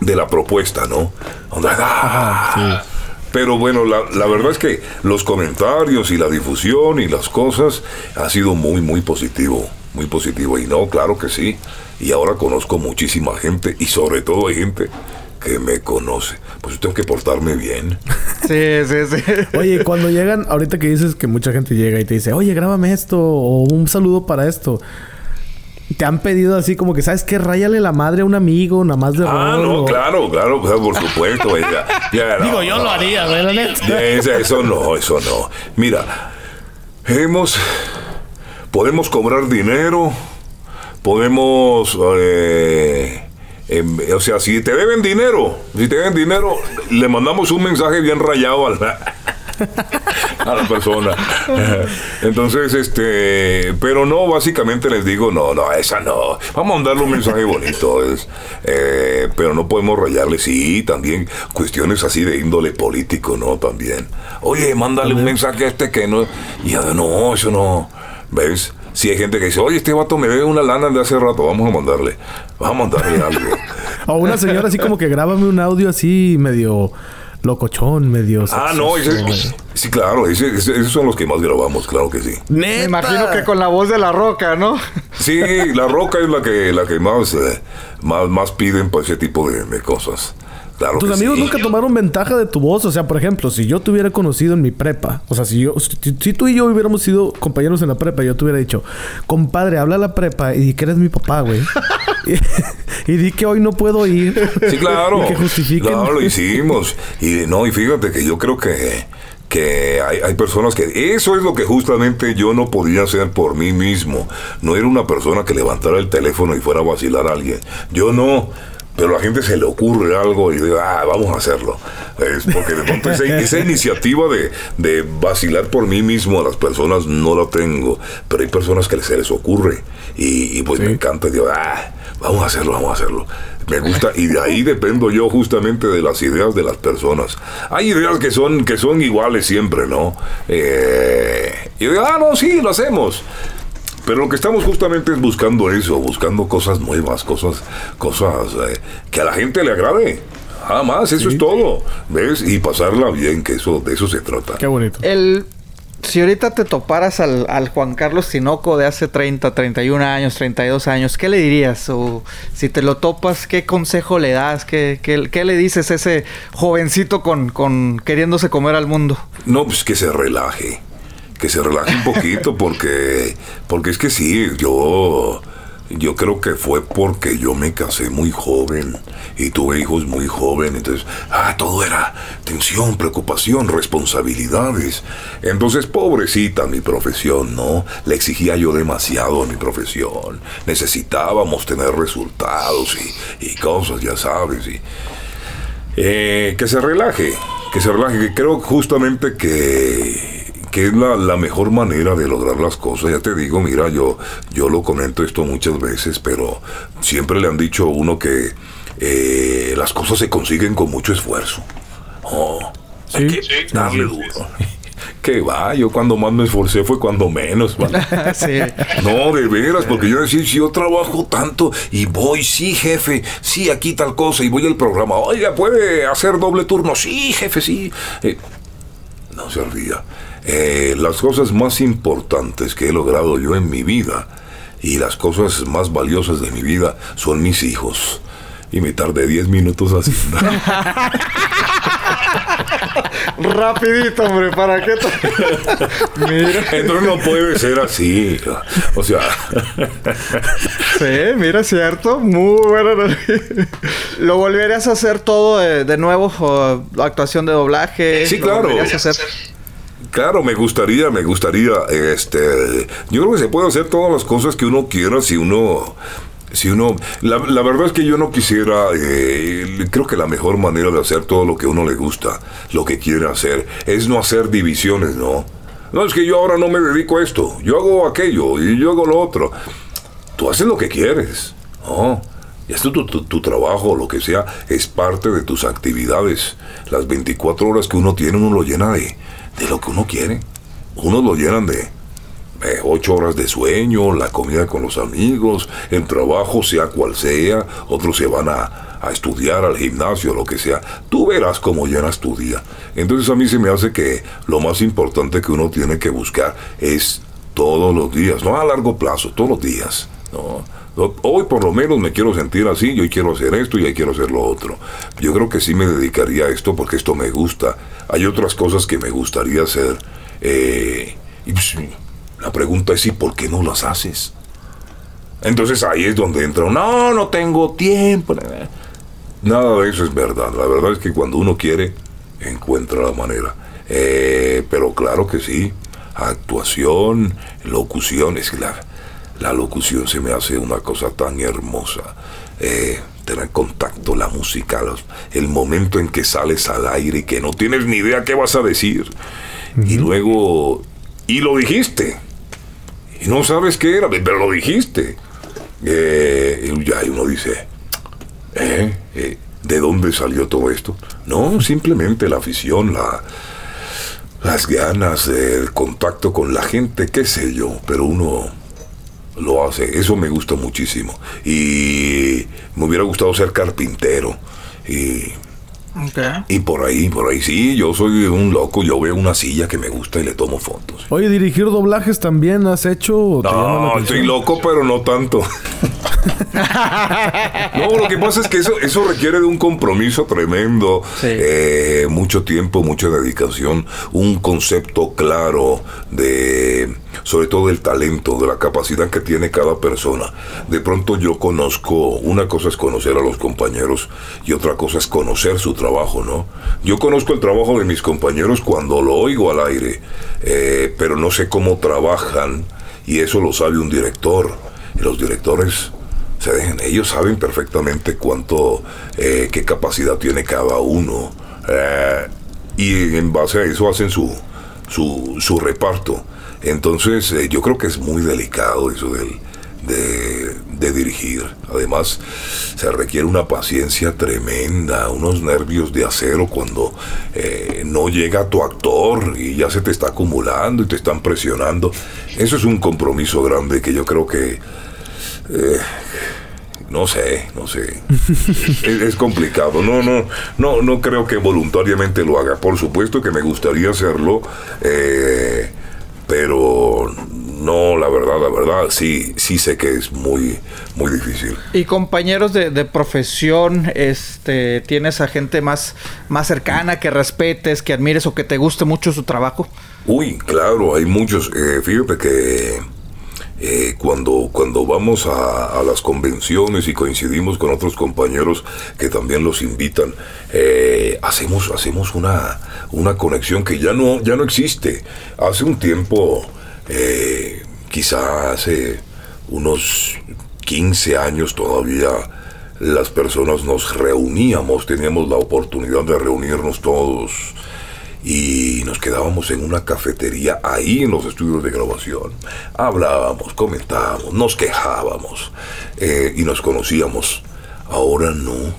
de la propuesta, ¿no? Ah, Pero bueno, la, la verdad es que los comentarios y la difusión y las cosas ha sido muy, muy positivo, muy positivo. Y no, claro que sí. Y ahora conozco muchísima gente y sobre todo hay gente que me conoce. Pues yo tengo que portarme bien. Sí, sí, sí. Oye, cuando llegan, ahorita que dices que mucha gente llega y te dice, oye, grábame esto o un saludo para esto. Te han pedido así como que, ¿sabes qué? Ráyale la madre a un amigo, nada más de Ah, no, o- claro, claro, por supuesto. ya- no, Digo, yo no. lo haría, güey, la neta. Eso no, eso no. Mira, hemos. Podemos cobrar dinero, podemos. eh, em, o sea, si te deben dinero, si te deben dinero, le mandamos un mensaje bien rayado a la, a la persona. Entonces, este. Pero no, básicamente les digo, no, no, esa no. Vamos a mandarle un mensaje bonito. es, eh, pero no podemos rayarle, sí, también cuestiones así de índole político, ¿no? También. Oye, mándale un mensaje a este que no. Y no, eso no. ¿Ves? Si hay gente que dice, oye, este vato me debe una lana de hace rato, vamos a mandarle. Vamos a mandarle algo. O una señora así como que grábame un audio así medio locochón, medio... ah, no, ese- sí, claro, ese- ese- esos son los que más grabamos, claro que sí. Me imagino que con la voz de la roca, ¿no? Sí, la roca es la que la que más eh, más, más piden para ese tipo de, de cosas. Claro Tus amigos sí. nunca tomaron ventaja de tu voz. O sea, por ejemplo, si yo te hubiera conocido en mi prepa, o sea, si yo, si, si tú y yo hubiéramos sido compañeros en la prepa, yo te hubiera dicho, compadre, habla a la prepa y di que eres mi papá, güey. y, y di que hoy no puedo ir. Sí, claro. y que justifiquen. Claro, lo hicimos. Y no, y fíjate que yo creo que, que hay, hay personas que. Eso es lo que justamente yo no podía hacer por mí mismo. No era una persona que levantara el teléfono y fuera a vacilar a alguien. Yo no. Pero a la gente se le ocurre algo y dice, ah, vamos a hacerlo. Es porque de pronto esa, iniciativa de, de, vacilar por mí mismo a las personas no la tengo, pero hay personas que se les ocurre y, pues me encanta, digo, ah, vamos a hacerlo, vamos a hacerlo. Me gusta y de ahí dependo yo justamente de las ideas de las personas. Hay ideas que son, que son iguales siempre, ¿no? Eh, y digo, ah, no, sí, lo hacemos. Pero lo que estamos justamente es buscando eso, buscando cosas nuevas, cosas, cosas eh, que a la gente le agrade. Nada más, eso es todo. ¿Ves? Y pasarla bien, que eso, de eso se trata. Qué bonito. El, si ahorita te toparas al, Juan Carlos Tinoco de hace 30, 31 años, 32 años, ¿qué le dirías? O si te lo topas, ¿qué consejo le das? ¿Qué, qué, le dices a ese jovencito con, con queriéndose comer al mundo? No, pues que se relaje que se relaje un poquito porque, porque es que sí, yo, yo creo que fue porque yo me casé muy joven y tuve hijos muy joven, entonces, ah, todo era tensión, preocupación, responsabilidades. Entonces, pobrecita mi profesión, ¿no? Le exigía yo demasiado a mi profesión. Necesitábamos tener resultados y, y cosas, ya sabes, y... Eh, que se relaje, que se relaje, que creo justamente que que es la, mejor manera de lograr las cosas. Ya te digo, mira, yo, yo lo comento esto muchas veces, pero siempre le han dicho a uno que eh, las cosas se consiguen con mucho esfuerzo. Oh, hay que darle duro. Que va, yo cuando más me esforcé fue cuando menos. No, de veras, porque yo decía, si yo trabajo tanto y voy, sí, jefe, sí, aquí tal cosa, y voy al programa, oiga, ¿puede hacer doble turno? Sí, jefe, sí. Eh, no se olvida. Eh, las cosas más importantes que he logrado yo en mi vida y las cosas más valiosas de mi vida son mis hijos. Y me tardé 10 minutos haciendo. Rapidito, hombre, ¿para qué? mira. Entonces no puede ser así. O sea. sí, mira, cierto. Muy bueno. ¿Lo volverías a hacer todo de, nuevo? ¿Actuación de doblaje? Sí, claro. Claro, me gustaría, me gustaría, este, yo creo que se puede hacer todas las cosas que uno quiera si uno, si uno, la, verdad es que yo no quisiera, eh, creo que la mejor manera de hacer todo lo que uno le gusta, lo que quiere hacer, es no hacer divisiones, ¿no? No es que yo ahora no me dedico a esto, yo hago aquello y yo hago lo otro. Tú haces lo que quieres, ¿no? Y esto tu, tu, tu, trabajo, lo que sea, es parte de tus actividades. Las 24 horas que uno tiene, uno lo llena de, de lo que uno quiere. Uno lo llenan de ocho horas de sueño, la comida con los amigos, el trabajo sea cual sea, otros se van a, a estudiar al gimnasio, lo que sea. Tú verás cómo llenas tu día. Entonces a mí se me hace que lo más importante que uno tiene que buscar es todos los días, no a largo plazo, todos los días. ¿no? Hoy por lo menos me quiero sentir así, yo quiero hacer esto y quiero hacer lo otro. Yo creo que sí me dedicaría a esto porque esto me gusta. Hay otras cosas que me gustaría hacer. Eh, y pues, la pregunta es, ¿y por qué no las haces? Entonces ahí es donde entra, no, no tengo tiempo. Nada de eso es verdad. La verdad es que cuando uno quiere, encuentra la manera. Eh, pero claro que sí, actuación, locución, es la la locución se me hace una cosa tan hermosa. Eh, tener contacto, la música, el momento en que sales al aire y que no tienes ni idea qué vas a decir. Y luego, y lo dijiste. Y no sabes qué era, pero lo dijiste. Eh, y ya uno dice, ¿eh? ¿eh? ¿De dónde salió todo esto? No, simplemente la afición, la, las ganas, el contacto con la gente, qué sé yo, pero uno lo hace. Eso me gusta muchísimo. Y me hubiera gustado ser carpintero. Y, y por ahí, por ahí sí, yo soy un loco. Yo veo una silla que me gusta y le tomo fotos. Oye, dirigir doblajes también has hecho. no, estoy loco, pero no tanto. no, lo que pasa es que eso, eso requiere de un compromiso tremendo, eh, mucho tiempo, mucha dedicación, un concepto claro de, sobre todo del talento, de la capacidad que tiene cada persona. De pronto yo conozco, una cosa es conocer a los compañeros y otra cosa es conocer su trabajo, ¿no? Yo conozco el trabajo de mis compañeros cuando lo oigo al aire, eh, pero no sé cómo trabajan y eso lo sabe un director. Y los directores se dejen. Ellos saben perfectamente cuánto, eh, qué capacidad tiene cada uno. Eh, y en base a eso hacen su, su, su reparto. Entonces, eh, yo creo que es muy delicado eso del, de, dirigir. Además, se requiere una paciencia tremenda, unos nervios de acero cuando eh, no llega tu actor y ya se te está acumulando y te están presionando. Eso es un compromiso grande que yo creo que... Eh, no sé, no sé. es, complicado. No, no, no, no creo que voluntariamente lo haga. Por supuesto que me gustaría hacerlo, pero no, la verdad, la verdad, sí, sí sé que es muy, muy difícil. Y compañeros de, de profesión, este, ¿tienes a gente más, más cercana que respetes, que admires o que te guste mucho su trabajo? Uy, claro, hay muchos. Eh, fíjate que eh, cuando, cuando vamos a, a, las convenciones y coincidimos con otros compañeros que también los invitan, eh, hacemos, hacemos una, una conexión que ya no, ya no existe. Hace un tiempo, eh, quizá hace unos 15 años todavía, las personas nos reuníamos, teníamos la oportunidad de reunirnos todos y nos quedábamos en una cafetería ahí en los estudios de grabación. Hablábamos, comentábamos, nos quejábamos eh, y nos conocíamos. Ahora no.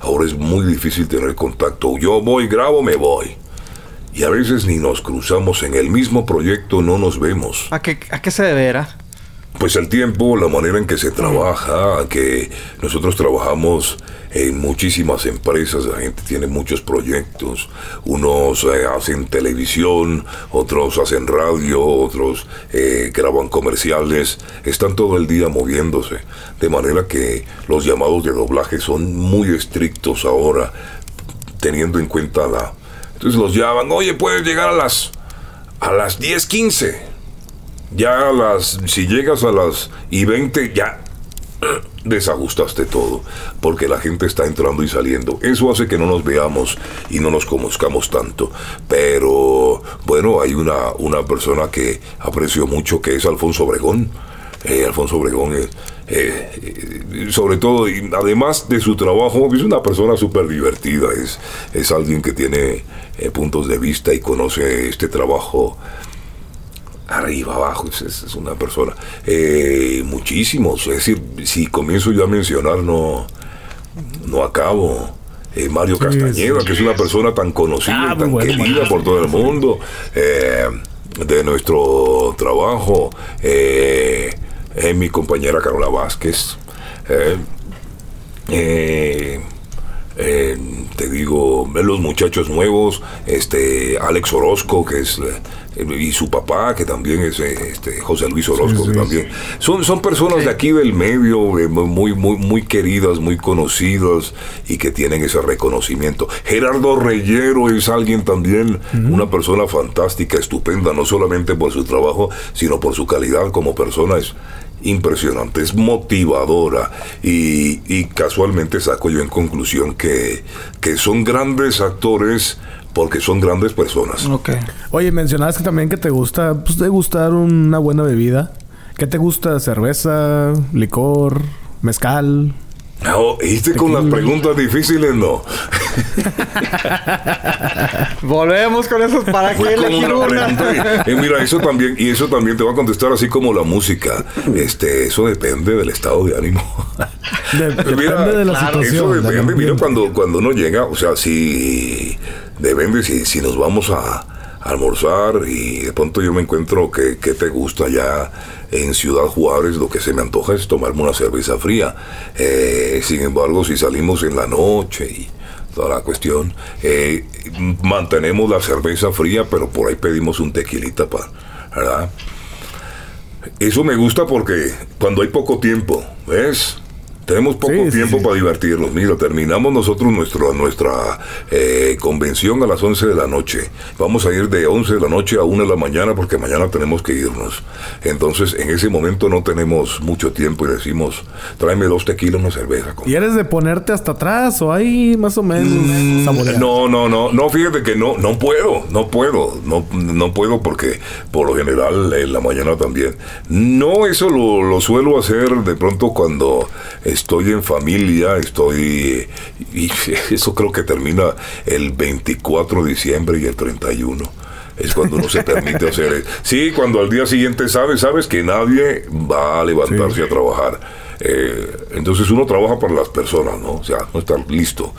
Ahora es muy difícil tener contacto. Yo voy, grabo, me voy. Y a veces ni nos cruzamos en el mismo proyecto, no nos vemos. ¿A qué, a qué se deberá? Pues el tiempo, la manera en que se trabaja, que nosotros trabajamos en muchísimas empresas, la gente tiene muchos proyectos, unos eh, hacen televisión, otros hacen radio, otros eh, graban comerciales, están todo el día moviéndose, de manera que los llamados de doblaje son muy estrictos ahora, teniendo en cuenta la... Entonces los llaman, oye, puedes llegar a las, a las 10.15 ya a las, si llegas a las y 20, ya desajustaste todo, porque la gente está entrando y saliendo. Eso hace que no nos veamos y no nos conozcamos tanto. Pero bueno, hay una, una persona que aprecio mucho, que es Alfonso Obregón. Eh, Alfonso Obregón es, eh, sobre todo, y además de su trabajo, es una persona súper divertida, es, es alguien que tiene eh, puntos de vista y conoce este trabajo arriba, abajo, es, es una persona. Eh, muchísimos, es decir, si comienzo yo a mencionar, no, no acabo. Eh, Mario sí, Castañeda, sí. que es una persona tan conocida, ah, tan bueno, querida bueno. por todo el mundo, eh, de nuestro trabajo, eh, mi compañera Carola Vázquez. te digo, los muchachos nuevos, este Alex Orozco, que es y su papá, que también es este, José Luis Orozco, sí, sí, que también. Son, son personas de aquí del medio, eh, muy, muy, muy queridas, muy conocidas y que tienen ese reconocimiento. Gerardo Reyero es alguien también, uh -huh. una persona fantástica, estupenda, no solamente por su trabajo, sino por su calidad como persona. Es, impresionante, es motivadora y, y, casualmente saco yo en conclusión que, que son grandes actores porque son grandes personas. Okay. Oye, mencionaste también que te gusta pues, degustar una buena bebida. ¿Qué te gusta? ¿Cerveza, licor, mezcal? No, ¿viste con las preguntas difíciles? No. Volvemos con esos para qué elegir una. Y, eh, mira, eso también, y eso también te va a contestar así como la música. Este, eso depende del estado de ánimo. De, mira, depende de la claro, situación. Eso depende, mira, cuando, cuando uno llega, o sea, si depende si, si nos vamos a almorzar y de pronto yo me encuentro que, que, te gusta ya en Ciudad Juárez, lo que se me antoja es tomarme una cerveza fría. Eh, sin embargo, si salimos en la noche y toda la cuestión, eh, mantenemos la cerveza fría, pero por ahí pedimos un tequilita, pa, ¿verdad? Eso me gusta porque cuando hay poco tiempo, ¿ves? Tenemos poco Sí, tiempo sí. para divertirnos. Mira, terminamos nosotros nuestro, nuestra eh, convención a las 11 de la noche. Vamos a ir de 11 de la noche a 1 de la mañana porque mañana tenemos que irnos. Entonces, en ese momento no tenemos mucho tiempo y decimos, tráeme dos tequilas, una cerveza. compa". ¿Y eres de ponerte hasta atrás o ahí más o menos? Mm, No, no, no, no, fíjate que no, no puedo, no puedo, no, no puedo porque por lo general en la mañana también. No, eso lo, lo suelo hacer de pronto cuando estoy en familia, estoy, y eso creo que termina el 24 de diciembre y el 31. Es cuando uno se permite hacer. Sí, cuando al día siguiente sabes, sabes que nadie va a levantarse a trabajar. Eh, entonces uno trabaja para las personas, ¿no? O sea, no estar listo.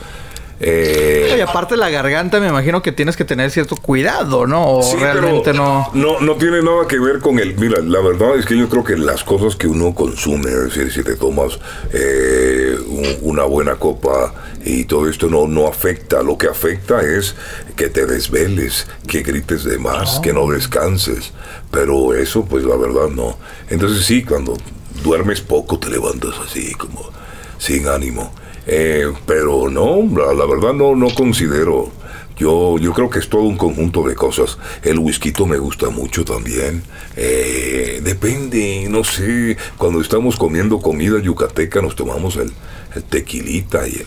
Eh, Y aparte la garganta me imagino que tienes que tener cierto cuidado, ¿no? O Sí, realmente no. no. No tiene nada que ver con el. Mira, la verdad es que yo creo que las cosas que uno consume, es decir, si te tomas eh, un- una buena copa y todo esto no, no afecta. Lo que afecta es que te desveles, que grites de más, que no descanses. Pero eso, pues la verdad no. Entonces sí, cuando duermes poco te levantas así como sin ánimo. Eh, pero no, la, verdad no, no considero. Yo, yo creo que es todo un conjunto de cosas. El whisky me gusta mucho también. Eh, depende, no sé. Cuando estamos comiendo comida yucateca nos tomamos el, el tequilita y el,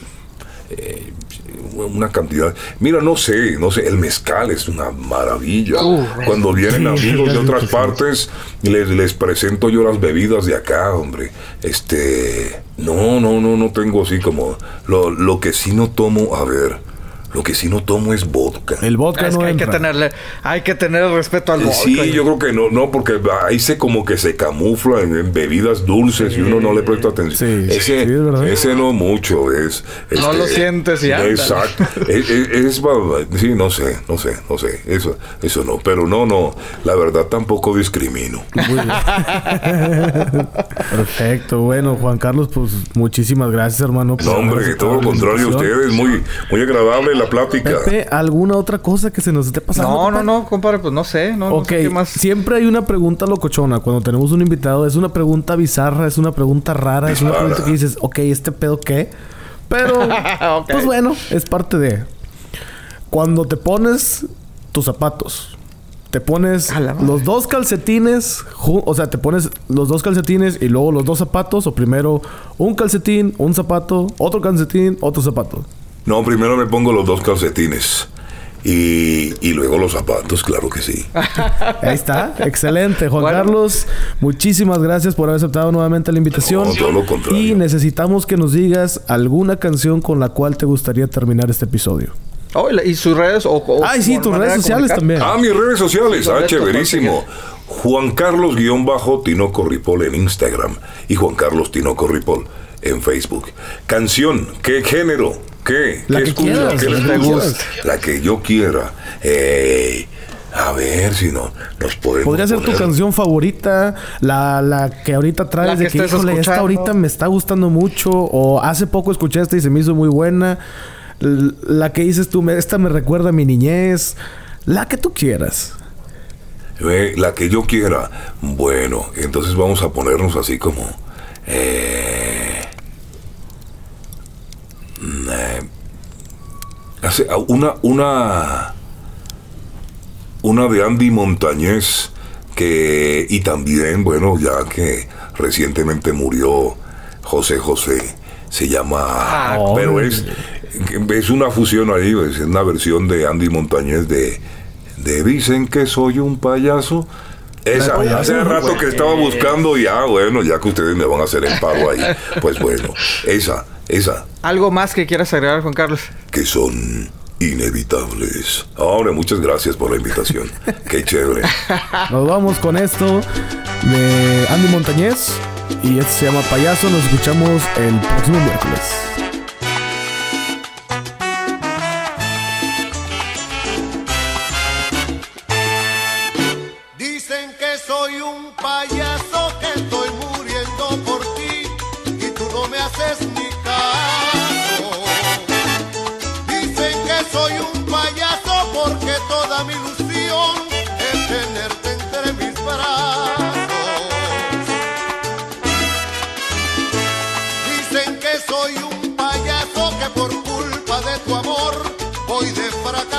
eh, una cantidad. Mira, no sé, no sé, el mezcal es una maravilla. Cuando vienen amigos de otras partes, les, les presento yo las bebidas de acá, hombre. Este, no, no, no, no tengo así como. Lo, lo que sí no tomo, a ver, lo que sí no tomo es vodka. El vodka Es no que hay que tenerle, hay que tener respeto al Eh, vodka. Sí, yo creo que no, no, porque ahí se como que se camufla en, en bebidas dulces y uno no le presta atención. Sí, ese, sí, es verdad. ese no mucho es. No lo sientes y anda. Exacto. es, es- es ba- sí, no sé, no sé, no sé. Eso, eso no. Pero no, no. La verdad tampoco discrimino. Perfecto. Bueno, Juan Carlos, pues muchísimas gracias, hermano. No, hombre, aceptado todo lo contrario, invitación. ustedes muy, muy agradable la plática. Pepe, ¿alguna otra cosa que se nos esté pasando? No, no, no, compadre, pues no sé, no, no Ok, sé qué más. siempre hay una pregunta locochona cuando tenemos un invitado. Es una pregunta bizarra, es una pregunta rara, es una pregunta que dices, ok, ¿este pedo qué? Pero, pues bueno, es parte de... Cuando te pones tus zapatos, te pones la los dos calcetines, o sea, te pones los dos calcetines y luego los dos zapatos, o primero un calcetín, un zapato, otro calcetín, otro zapato. No, primero me pongo los dos calcetines. Y, y luego los zapatos, claro que sí. Ahí está, excelente. Juan Bueno. Carlos, muchísimas gracias por haber aceptado nuevamente la invitación. No, todo lo contrario. y necesitamos que nos digas alguna canción con la cual te gustaría terminar este episodio. Oh, y sus redes o, o- Ay, sí, tus redes de sociales también. Ah, mis redes sociales. Ah, chéverísimo. Juan Carlos guion bajo Tinoco Ripoll en Instagram y Juan Carlos Tinoco Ripoll en Facebook. Canción, ¿qué género? ¿Qué? La ¿Qué que escuchas? quieras, ¿Qué la les que gusta? La que yo quiera. Eh, a ver si no nos podemos. Podría ser tu canción favorita, la, la que ahorita traes La de que que, híjole, esta ahorita me está gustando mucho, o hace poco escuché esta y se me hizo muy buena. La que dices tú, esta me recuerda a mi niñez. La que tú quieras. Eh, la que yo quiera. Bueno, entonces vamos a ponernos así como. eh, hace- ah, una, una. Una de Andy Montañez. Que. Y también, bueno, ya que recientemente murió José José. Se llama. Ah, pero es. Es una fusión ahí, es una versión de Andy Montañez de. De Dicen que soy un payaso. Esa, hace rato que estaba buscando ya, bueno, ya que ustedes me van a hacer el paro ahí. Pues bueno, esa, esa, Algo más que quieras agregar, Juan Carlos. que son inevitables. Ahora, muchas gracias por la invitación. Qué chévere. Nos vamos con esto de Andy Montañez. Y este se llama Payaso. Nos escuchamos el próximo miércoles.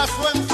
Paso one.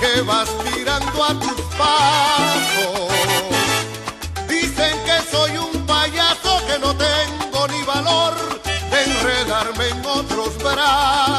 que vas tirando a tus pasos. Dicen que soy un payaso que no tengo ni valor de enredarme en otros brazos.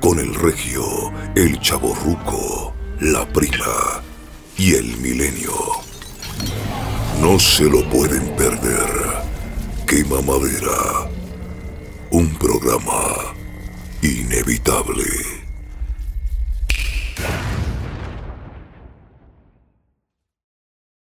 con el regio, el chaborruco, la prima y el milenio. No se lo pueden perder. Quema Madera. Un programa inevitable.